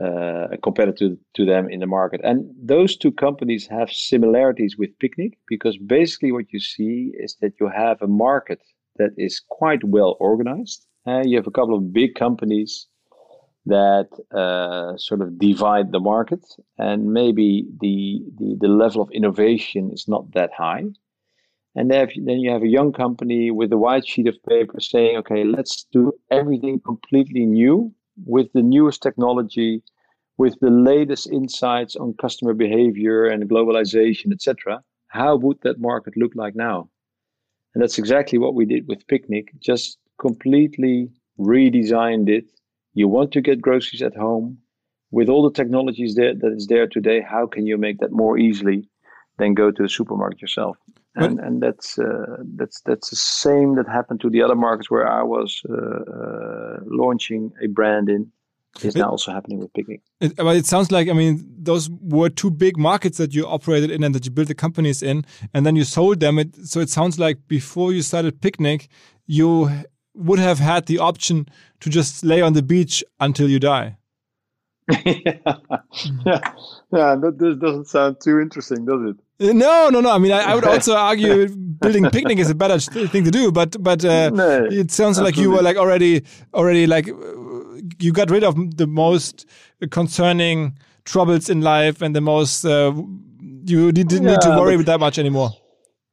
uh, a competitor to them in the market. And those two companies have similarities with Picnic because basically what you see is that you have a market that is quite well organized. Uh, you have a couple of big companies that uh, sort of divide the market, and maybe the, the the level of innovation is not that high. And then you have a young company with a white sheet of paper saying, okay, let's do everything completely new with the newest technology, with the latest insights on customer behavior and globalization, etc. How would that market look like now? And that's exactly what we did with Picnic, just completely redesigned it. You want to get groceries at home with all the technologies that, that is there today. How can you make that more easily than go to the supermarket yourself? And and that's uh, that's that's the same that happened to the other markets where I was uh, uh, launching a brand in. Is now also happening with Picnic. It, but it sounds like I mean those were two big markets that you operated in and that you built the companies in, and then you sold them. It, so it sounds like before you started Picnic, you would have had the option to just lay on the beach until you die. Yeah, yeah, yeah. That doesn't sound too interesting, does it? No, no, no. I mean, I, I would also argue building picnic is a better thing to do, but but uh, no, it sounds absolutely. like you were like already already like you got rid of the most concerning troubles in life and the most uh, you didn't yeah, need to worry that much anymore.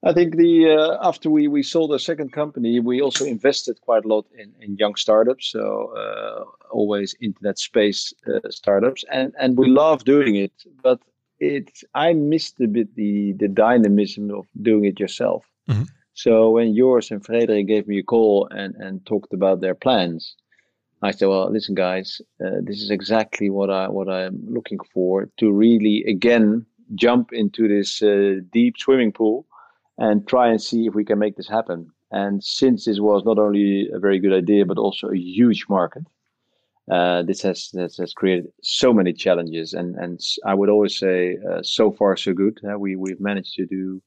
I think the uh, after we we sold our second company, we also invested quite a lot in in young startups. So uh, always internet space uh, startups, and and we love doing it, but it's I missed a bit the the dynamism of doing it yourself. Mm-hmm. So when Joris and Frederik gave me a call and and talked about their plans, I said, "Well, listen, guys, uh, this is exactly what I what I'm looking for to really again jump into this uh, deep swimming pool and try and see if we can make this happen." And since this was not only a very good idea but also a huge market, uh, this has, has, has created so many challenges, and and I would always say uh, so far so good. Uh, we we've managed to do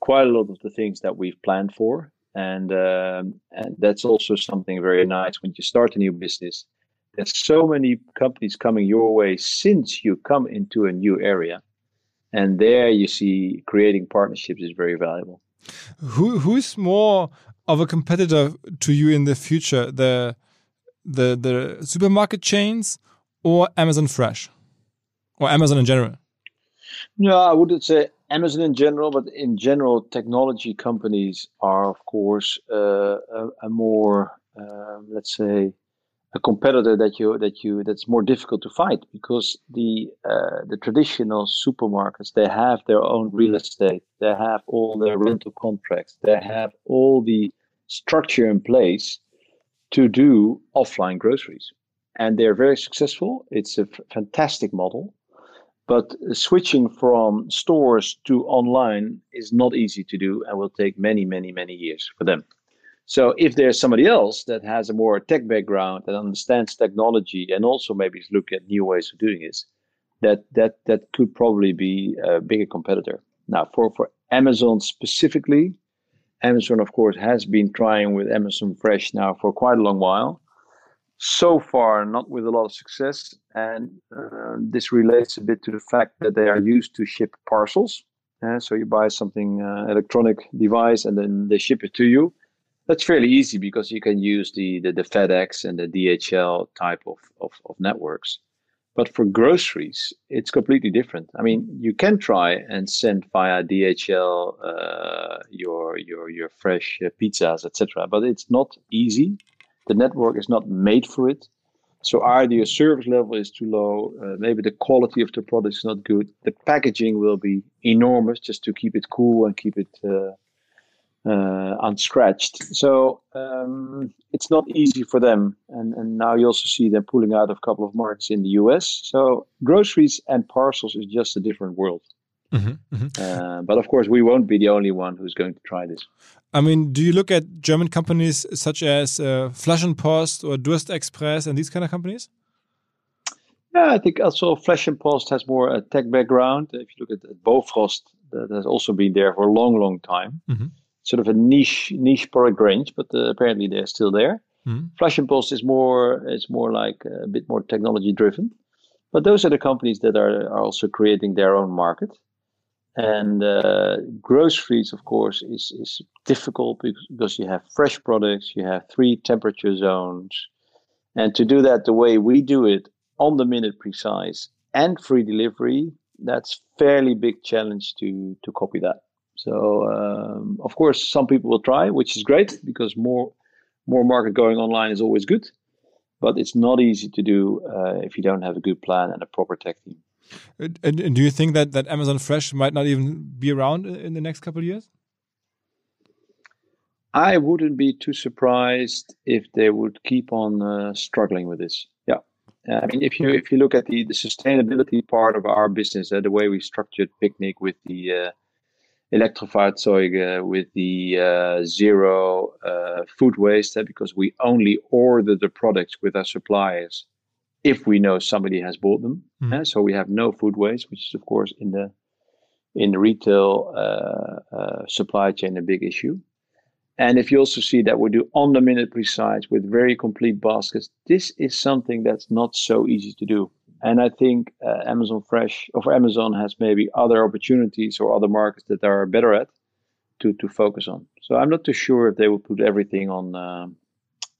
quite a lot of the things that we've planned for, and um, and that's also something very nice when you start a new business. There's so many companies coming your way since you come into a new area, and there you see creating partnerships is very valuable. Who who's more of a competitor to you in the future? The the the supermarket chains or Amazon Fresh or Amazon in general? No, I wouldn't say Amazon in general, but in general, technology companies are, of course, uh, a, a, more, um, let's say, a competitor that you that you that's more difficult to fight because the uh, the traditional supermarkets they have their own real estate, they have all their rental contracts, they have all the structure in place to do offline groceries. And they're very successful. It's a f- fantastic model. But switching from stores to online is not easy to do and will take many, many, many years for them. So if there's somebody else that has a more tech background and understands technology and also maybe look at new ways of doing this, that that that could probably be a bigger competitor. Now for, for Amazon specifically, Amazon, of course, has been trying with Amazon Fresh now for quite a long while. So far, not with a lot of success. And uh, this relates a bit to the fact that they are used to ship parcels. Uh, so you buy something, uh, electronic device, and then they ship it to you. That's fairly easy because you can use the, the, the FedEx and the DHL type of, of, of networks. But for groceries, it's completely different. I mean, you can try and send via DHL uh, your your your fresh uh, pizzas, etc. But it's not easy. The network is not made for it. So either your service level is too low, uh, maybe the quality of the product is not good. The packaging will be enormous just to keep it cool and keep it uh, uh, unscratched. So um, it's not easy for them. And, and now you also see them pulling out of a couple of markets in the US. So groceries and parcels is just a different world. Mm -hmm, mm -hmm. Uh, but of course, we won't be the only one who's going to try this. I mean, do you look at German companies such as uh, Flaschenpost or Durst Express and these kind of companies? Yeah, I think also Flaschenpost has more a tech background. If you look at Bofrost, that has also been there for a long, long time. Mm -hmm sort of a niche niche product range, but uh, apparently they're still there. Mm. Flaschenpost is more is more like a bit more technology driven, but those are the companies that are, are also creating their own market. And uh, groceries, of course, is is difficult because, because you have fresh products, you have three temperature zones, and to do that the way we do it, on the minute precise and free delivery, that's fairly big challenge to to copy that. So um, of course, some people will try, which is great because more more market going online is always good. But it's not easy to do uh, if you don't have a good plan and a proper tech team. And, and, do you think that that Amazon Fresh might not even be around in the next couple of years? I wouldn't be too surprised if they would keep on uh, struggling with this. Yeah, I mean, if you if you look at the, the sustainability part of our business, uh, the way we structured Picnic with the uh, Elektrofahrzeuge with the uh, zero uh, food waste uh, because we only order the products with our suppliers if we know somebody has bought them. Mm. so we have no food waste, which is of course in the in the retail uh, uh, supply chain a big issue. And if you also see that we do on the minute precise with very complete baskets, this is something that's not so easy to do. And I think uh, Amazon Fresh or Amazon has maybe other opportunities or other markets that they are better at to to focus on. So I'm not too sure if they will put everything on uh,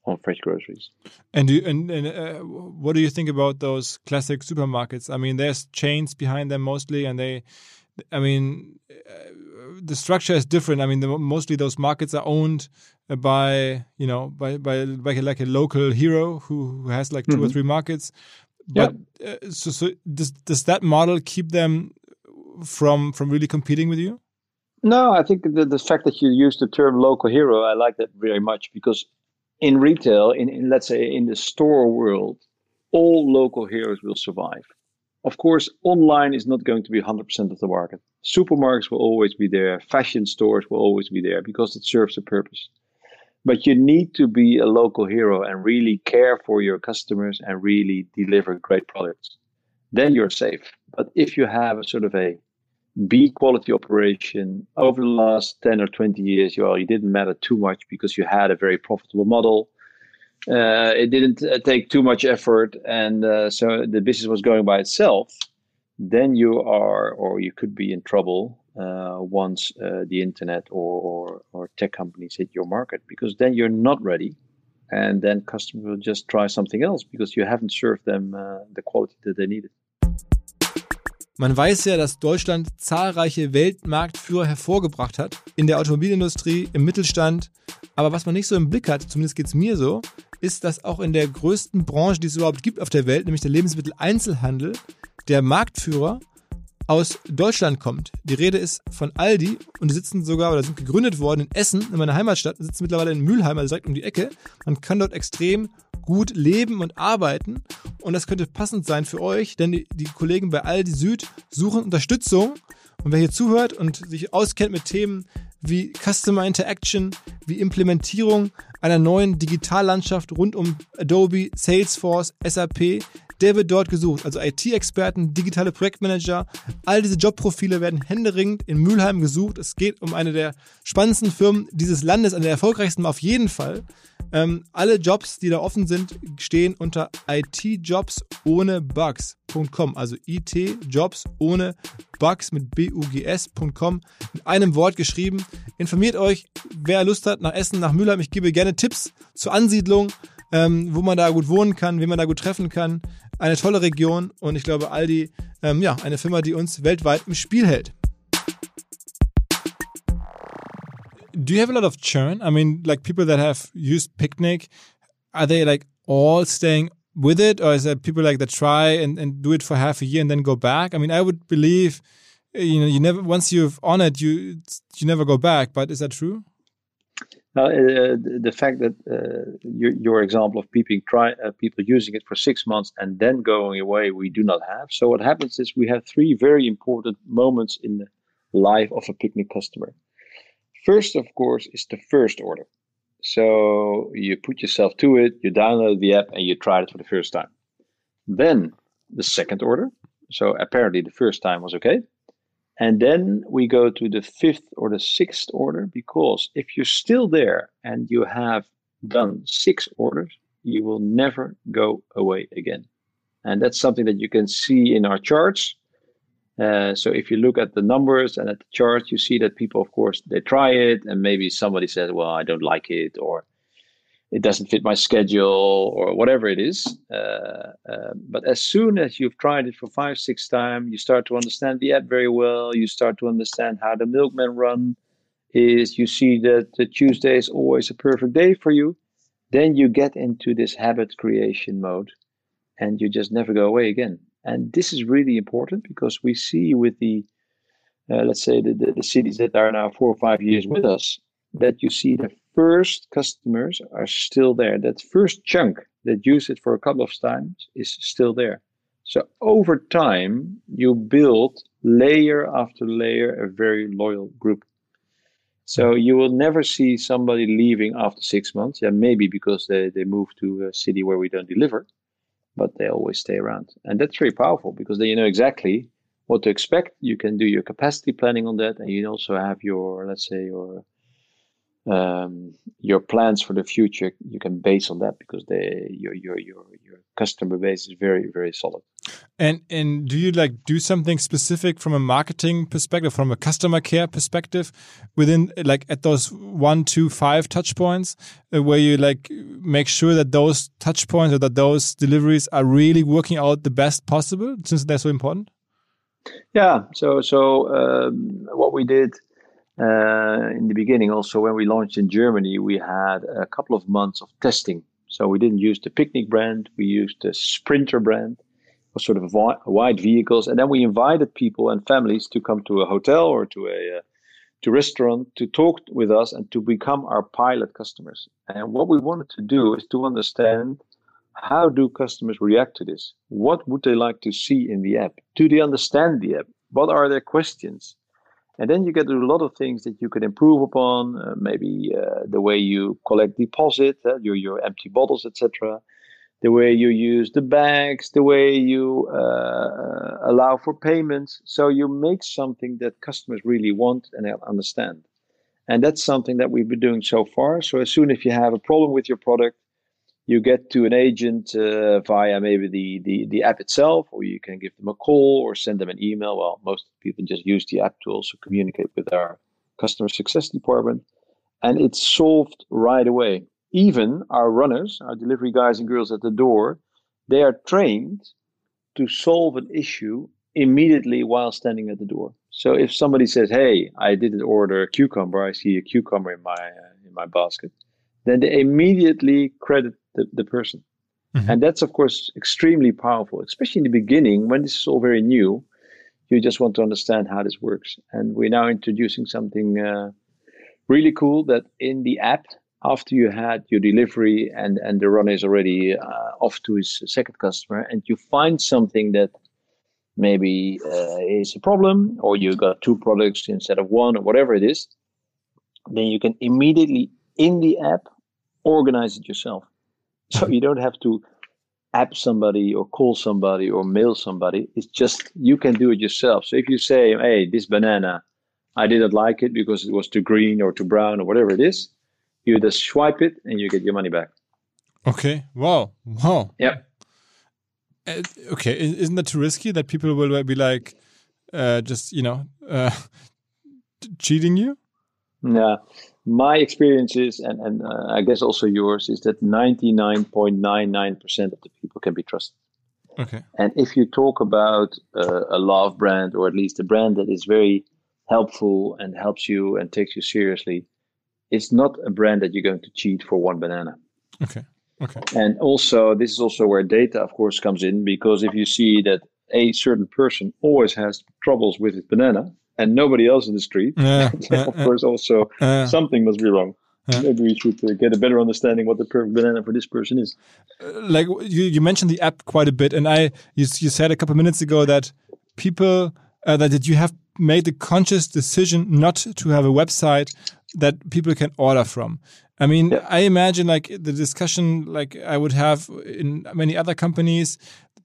on fresh groceries. And do, and, and uh, what do you think about those classic supermarkets? I mean, there's chains behind them mostly, and they, I mean, uh, the structure is different. I mean, the, mostly those markets are owned by you know by by, by like a local hero who, who has like 2 mm -hmm. or mm-hmm. three markets but uh, so, so does does that model keep them from from really competing with you? No, I think the, the fact that you use the term local hero, I like that very much because in retail, in, in let's say in the store world, all local heroes will survive. Of course, online is not going to be 100% of the market. Supermarkets will always be there. Fashion stores will always be there because it serves a purpose. But you need to be a local hero and really care for your customers and really deliver great products. Then you're safe. But if you have a sort of a B quality operation over the last 10 or 20 years, well, it didn't matter too much because you had a very profitable model. Uh, it didn't uh, take too much effort, and uh, so the business was going by itself. Then you are, or you could be in trouble uh, once uh, the internet or, or, or tech companies hit your market because then you're not ready and then customers will just try something else because you haven't served them uh, the quality that they needed. Man weiß ja, dass Deutschland zahlreiche Weltmarktführer hervorgebracht hat. In der Automobilindustrie, im Mittelstand. Aber was man nicht so im Blick hat, zumindest geht es mir so, ist, dass auch in der größten Branche, die es überhaupt gibt auf der Welt, nämlich der Lebensmitteleinzelhandel, der Marktführer aus Deutschland kommt. Die Rede ist von Aldi und die sitzen sogar oder sind gegründet worden in Essen, in meiner Heimatstadt, sitzen mittlerweile in Mülheim, also direkt um die Ecke. Man kann dort extrem gut leben und arbeiten und das könnte passend sein für euch, denn die, die Kollegen bei Aldi Süd suchen Unterstützung und wer hier zuhört und sich auskennt mit Themen wie Customer Interaction, wie Implementierung einer neuen Digitallandschaft rund um Adobe, Salesforce, SAP, der wird dort gesucht. Also IT-Experten, digitale Projektmanager, all diese Jobprofile werden händeringend in Mülheim gesucht. Es geht um eine der spannendsten Firmen dieses Landes, eine der erfolgreichsten auf jeden Fall. Ähm, alle Jobs, die da offen sind, stehen unter itjobs ohne Bugs.com. Also itjobs ohne Bugs mit bugs.com. Mit einem Wort geschrieben. Informiert euch, wer Lust hat, nach Essen, nach Mülheim. Ich gebe gerne Tipps zur Ansiedlung, ähm, wo man da gut wohnen kann, wen man da gut treffen kann. Eine tolle Region und ich glaube, Aldi, ähm, ja, eine Firma, die uns weltweit im Spiel hält. do you have a lot of churn? I mean, like people that have used Picnic, are they like all staying with it, or is there people like that try and, and do it for half a year and then go back? I mean, I would believe, you know, you never once you've on it, you you never go back. But is that true? Now, uh, the fact that uh, your, your, example of people try uh, people using it for six months and then going away, we do not have. So what happens is we have three very important moments in the life of a picnic customer. First, of course, is the first order. So you put yourself to it, you download the app, and you try it for the first time. Then the second order. So apparently the first time was okay. And then we go to the fifth or the sixth order because if you're still there and you have done six orders, you will never go away again. And that's something that you can see in our charts. Uh, so if you look at the numbers and at the chart, you see that people, of course, they try it, and maybe somebody says, "Well, I don't like it," or "It doesn't fit my schedule," or whatever it is. Uh, uh, but as soon as you've tried it for five, six times, you start to understand the app very well. You start to understand how the milkman run is. You see that the Tuesday is always a perfect day for you. Then you get into this habit creation mode, and you just never go away again. And this is really important because we see with the, uh, let's say, the, the, the, cities that are now four or five years with us, that you see the first customers are still there. That first chunk that use it for a couple of times is still there. So over time, you build layer after layer a very loyal group. So you will never see somebody leaving after six months. Yeah, maybe because they, they move to a city where we don't deliver but they always stay around. And that's very powerful because then you know exactly what to expect. You can do your capacity planning on that, and you also have your, let's say, your um, your plans for the future. You can base on that because they your your your your customer base is very very solid. And and do you like do something specific from a marketing perspective, from a customer care perspective, within like at those one, two, five touch points, uh, where you like make sure that those touch points or that those deliveries are really working out the best possible, since they're so important. Yeah. So so um, what we did. Uh, in the beginning, also when we launched in Germany, we had a couple of months of testing. So we didn't use the Picnic brand, we used the Sprinter brand was sort of wide vehicles, and then we invited people and families to come to a hotel or to a uh, to restaurant to talk with us and to become our pilot customers. And what we wanted to do is to understand how do customers react to this? What would they like to see in the app? Do they understand the app? What are their questions? And then you get a lot of things that you can improve upon, uh, maybe uh, the way you collect deposit, uh, your your empty bottles, etc. The way you use the bags, the way you uh, allow for payments. So you make something that customers really want and understand. And that's something that we've been doing so far. So as soon as you have a problem with your product, you get to an agent uh, via maybe the, the, the app itself, or you can give them a call or send them an email. Well, most people just use the app to also communicate with our customer success department, and it's solved right away. Even our runners, our delivery guys and girls at the door, they are trained to solve an issue immediately while standing at the door. So if somebody says, "Hey, I didn't order a cucumber. I see a cucumber in my uh, in my basket," then they immediately credit the, the person. Mm-hmm. And that's, of course, extremely powerful, especially in the beginning when this is all very new. You just want to understand how this works. And we're now introducing something uh, really cool that in the app, after you had your delivery and, and the runner is already uh, off to his second customer, and you find something that maybe uh, is a problem, or you got two products instead of one, or whatever it is, then you can immediately in the app organize it yourself. So you don't have to app somebody or call somebody or mail somebody. It's just you can do it yourself. So if you say, hey, this banana, I didn't like it because it was too green or too brown or whatever it is, you just swipe it and you get your money back. Okay. Wow. Wow. Yeah. Uh, okay. Isn't that too risky that people will be like, uh, just, you know, uh, cheating you? Yeah my experience is, and, and uh, I guess also yours, is that 99.99% of the people can be trusted. Okay. And if you talk about uh, a love brand, or at least a brand that is very helpful and helps you and takes you seriously, it's not a brand that you're going to cheat for one banana. Okay. Okay. And also, this is also where data, of course, comes in because if you see that a certain person always has troubles with his banana, and nobody else in the street, yeah, of course, also something must be wrong. Maybe we should uh, get a better understanding what the perfect banana for this person is. Uh, like you, you mentioned the app quite a bit, and I you, you said a couple minutes ago that people uh, that, that you have made the conscious decision not to have a website that people can order from. I mean, yeah. I imagine like the discussion like I would have in many other companies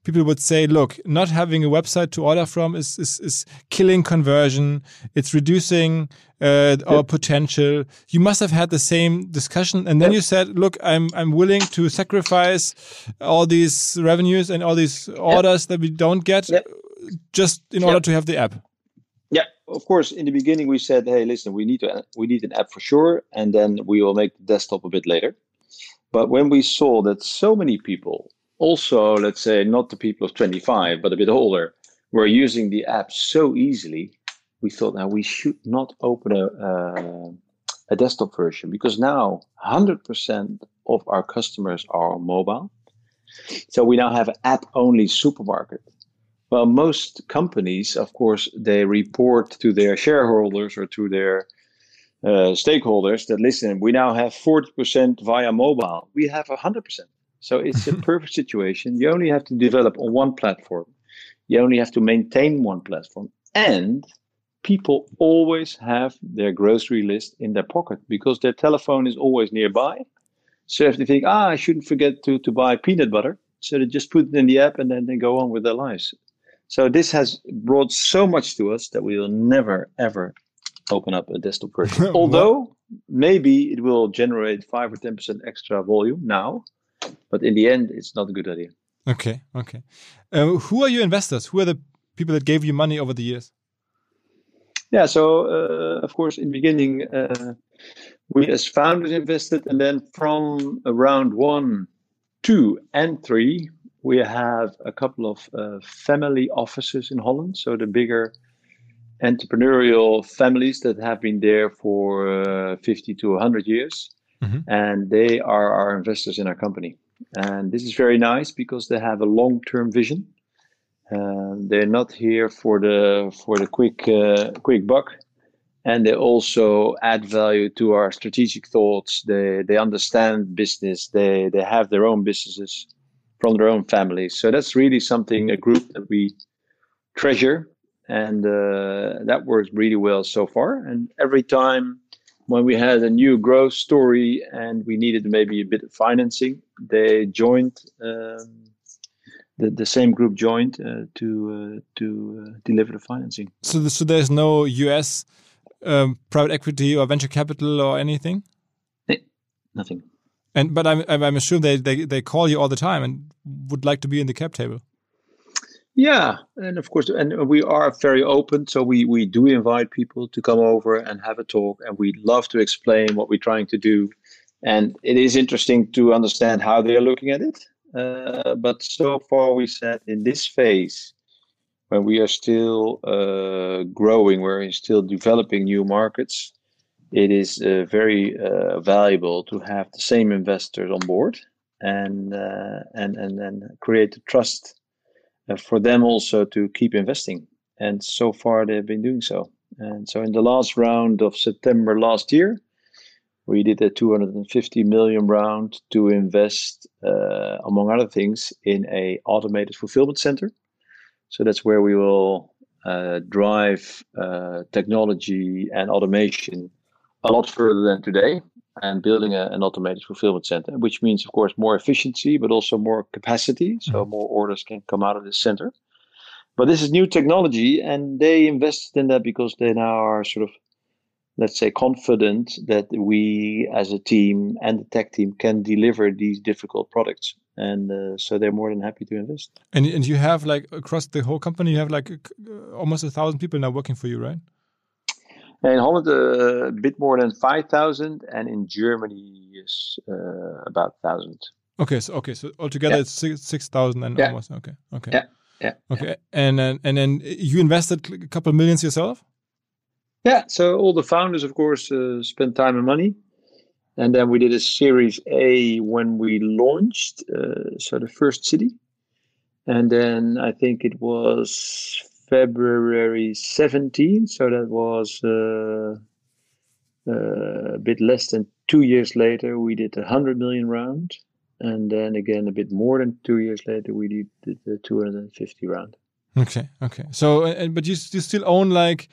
people would say, look, not having a website to order from is, is, is killing conversion. It's reducing uh, our potential. You must have had the same discussion. And then you said, look, I'm, I'm willing to sacrifice all these revenues and all these orders that we don't get just in order to have the app. Yeah, of course. In the beginning, we said, "Hey, listen, we need to we need an app for sure, and then we will make the desktop a bit later." But when we saw that so many people also, let's say, not the people of 25, but a bit older, were using the app so easily, we thought now we should not open a, uh, a desktop version because now 100% of our customers are on mobile. So we now have an app only supermarket. Well, most companies, of course, they report to their shareholders or to their uh, stakeholders that listen, we now have 40% via mobile. We have 100%. So it's a perfect situation. You only have to develop on one platform. You only have to maintain one platform. And people always have their grocery list in their pocket because their telephone is always nearby. So if they think, ah, I shouldn't forget to, to buy peanut butter, so they just put it in the app and then they go on with their lives. So this has brought so much to us that we will never, ever open up a desktop version. Although maybe it will generate 5 or 10% extra volume now but in the end, it's not a good idea. Okay, okay. Uh, who are your investors? Who are the people that gave you money over the years? Yeah, so uh, of course, in the beginning, uh, we as founders invested, and then from around one, two, and three, we have a couple of uh, family offices in Holland. So the bigger entrepreneurial families that have been there for uh, 50 to 100 years mm-hmm. and they are our investors in our company. And this is very nice because they have a long-term vision. Uh, they're not here for the for the quick uh, quick buck, and they also add value to our strategic thoughts. They they understand business. They they have their own businesses from their own families. So that's really something a group that we treasure and uh, that works really well so far. And every time when we had a new growth story and we needed maybe a bit of financing, they joined. Um, the, the same group joined uh, to uh, to uh, deliver the financing. So, the, so there's no U.S. Um, private equity or venture capital or anything. nothing. And but I'm I'm assuming they, they they call you all the time and would like to be in the cap table. Yeah, and of course, and we are very open. So we we do invite people to come over and have a talk, and we love to explain what we're trying to do. And it is interesting to understand how they are looking at it. Uh, but so far, we said in this phase, when we are still uh, growing, we're still developing new markets. It is uh, very uh, valuable to have the same investors on board and uh, and and and create the trust for them also to keep investing. And so far, they've been doing so. And so, in the last round of September last year, we did a 250 million round to invest, uh, among other things, in a automated fulfillment center. So that's where we will uh, drive uh, technology and automation a lot further than today and building a, an automated fulfillment center, which means, of course, more efficiency, but also more capacity. So mm-hmm. more orders can come out of this center. But this is new technology, and they invested in that because they now are sort of, let's say, confident that we as a team and the tech team can deliver these difficult products. And uh, so they're more than happy to invest. And, and you have like across the whole company, you have like almost a thousand people now working for you, right? In Holland, uh, a bit more than 5,000, and in Germany is uh, about 1,000. Okay, so okay, so altogether yeah. it's six six thousand and yeah. almost okay, okay, yeah, yeah, okay, yeah. and then and then you invested a couple of millions yourself. Yeah, so all the founders, of course, uh, spent time and money, and then we did a Series A when we launched, uh, so the first city, and then I think it was February 17. So that was uh, uh, a bit less than two years later. We did a 100 million round. And then again, a bit more than two years later, we did, did the 250 round. Okay, okay. So, and, but you, you still own like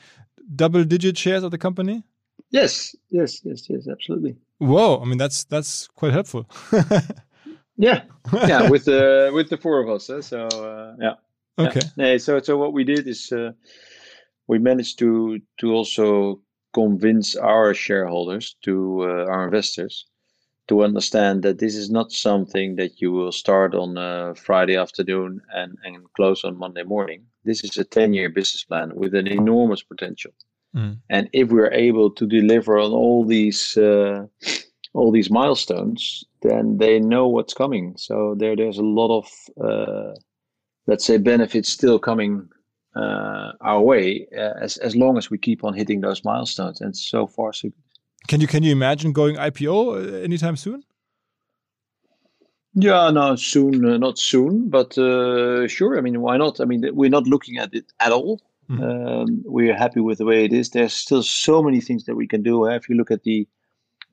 double digit shares of the company? Yes, yes, yes, yes, absolutely. Whoa! I mean, that's that's quite helpful. yeah, yeah, with the with the four of us. Eh? So uh, yeah. Okay. Yeah. So so what we did is uh, we managed to to also convince our shareholders to uh, our investors to understand that this is not something that you will start on uh, Friday afternoon and, and close on Monday morning. This is a 10 year business plan with an enormous potential. Mm. And if we're able to deliver on all these uh, all these milestones, then they know what's coming. So there there's a lot of uh, let's say benefits still coming uh, our way uh, as as long as we keep on hitting those milestones. And so far, so good. Can you can you imagine going IPO uh, anytime soon? Yeah, no, soon, uh, not soon, but uh, sure. I mean, why not? I mean, we're not looking at it at all. Mm. Um, we're happy with the way it is. There's still so many things that we can do. If you look at the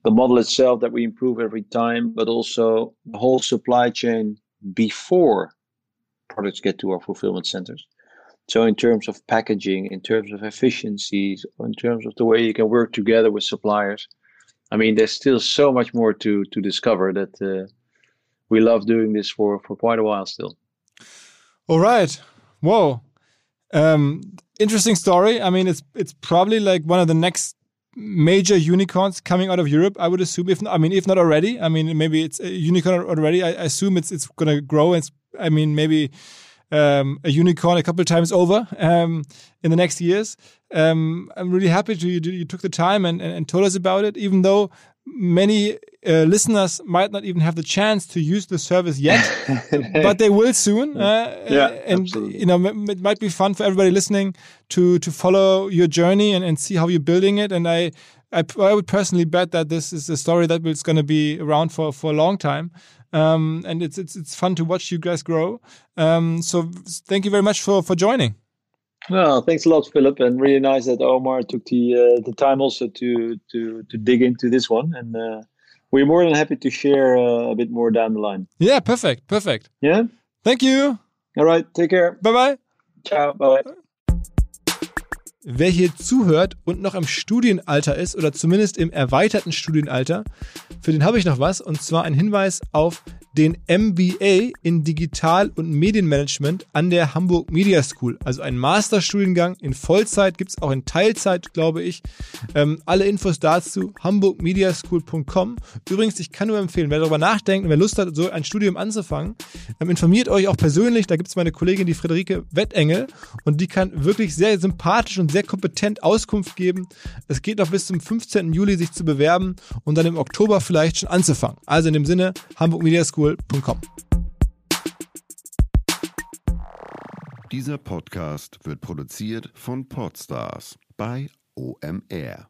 the model itself, that we improve every time, but also the whole supply chain before products get to our fulfillment centers. So, in terms of packaging, in terms of efficiencies, in terms of the way you can work together with suppliers, I mean, there's still so much more to to discover that uh, we love doing this for for quite a while still. All right. Whoa. Um, interesting story. I mean, it's it's probably like one of the next major unicorns coming out of Europe. I would assume, if not, I mean, if not already, I mean, maybe it's a unicorn already. I, I assume it's it's going to grow. It's I mean, maybe um, a unicorn a couple of times over um, in the next years. Um, I'm really happy to you, you took the time and, and, and, told us about it, even though many uh, listeners might not even have the chance to use the service yet, but they will soon. Uh, yeah, and absolutely. you know, it might be fun for everybody listening to to follow your journey and, and see how you're building it. And I, I, I would personally bet that this is a story that is going to be around for for a long time. Um, and it's it's it's fun to watch you guys grow. Um, so thank you very much for for joining. Well, thanks a lot, Philipp, and really nice that Omar took the uh, the time also to to to dig into this one, and uh, we're more than happy to share uh, a bit more down the line. Yeah, perfect, perfect. Yeah. Thank you. All right. Take care. Bye bye. Ciao. Bye bye. Wer hier zuhört und noch im Studienalter ist oder zumindest im erweiterten Studienalter, für den habe ich noch was. Und zwar ein Hinweis auf den MBA in Digital- und Medienmanagement an der Hamburg Media School. Also ein Masterstudiengang in Vollzeit, gibt es auch in Teilzeit, glaube ich. Ähm, alle Infos dazu hamburgmediaschool.com. Übrigens, ich kann nur empfehlen, wer darüber nachdenkt und wer Lust hat, so ein Studium anzufangen, ähm, informiert euch auch persönlich. Da gibt es meine Kollegin, die Friederike Wettengel, und die kann wirklich sehr sympathisch und sehr kompetent Auskunft geben. Es geht noch bis zum 15. Juli, sich zu bewerben und dann im Oktober vielleicht schon anzufangen. Also in dem Sinne, Hamburg Media School school.com. Dieser Podcast wird produziert von Podstars bei OMR.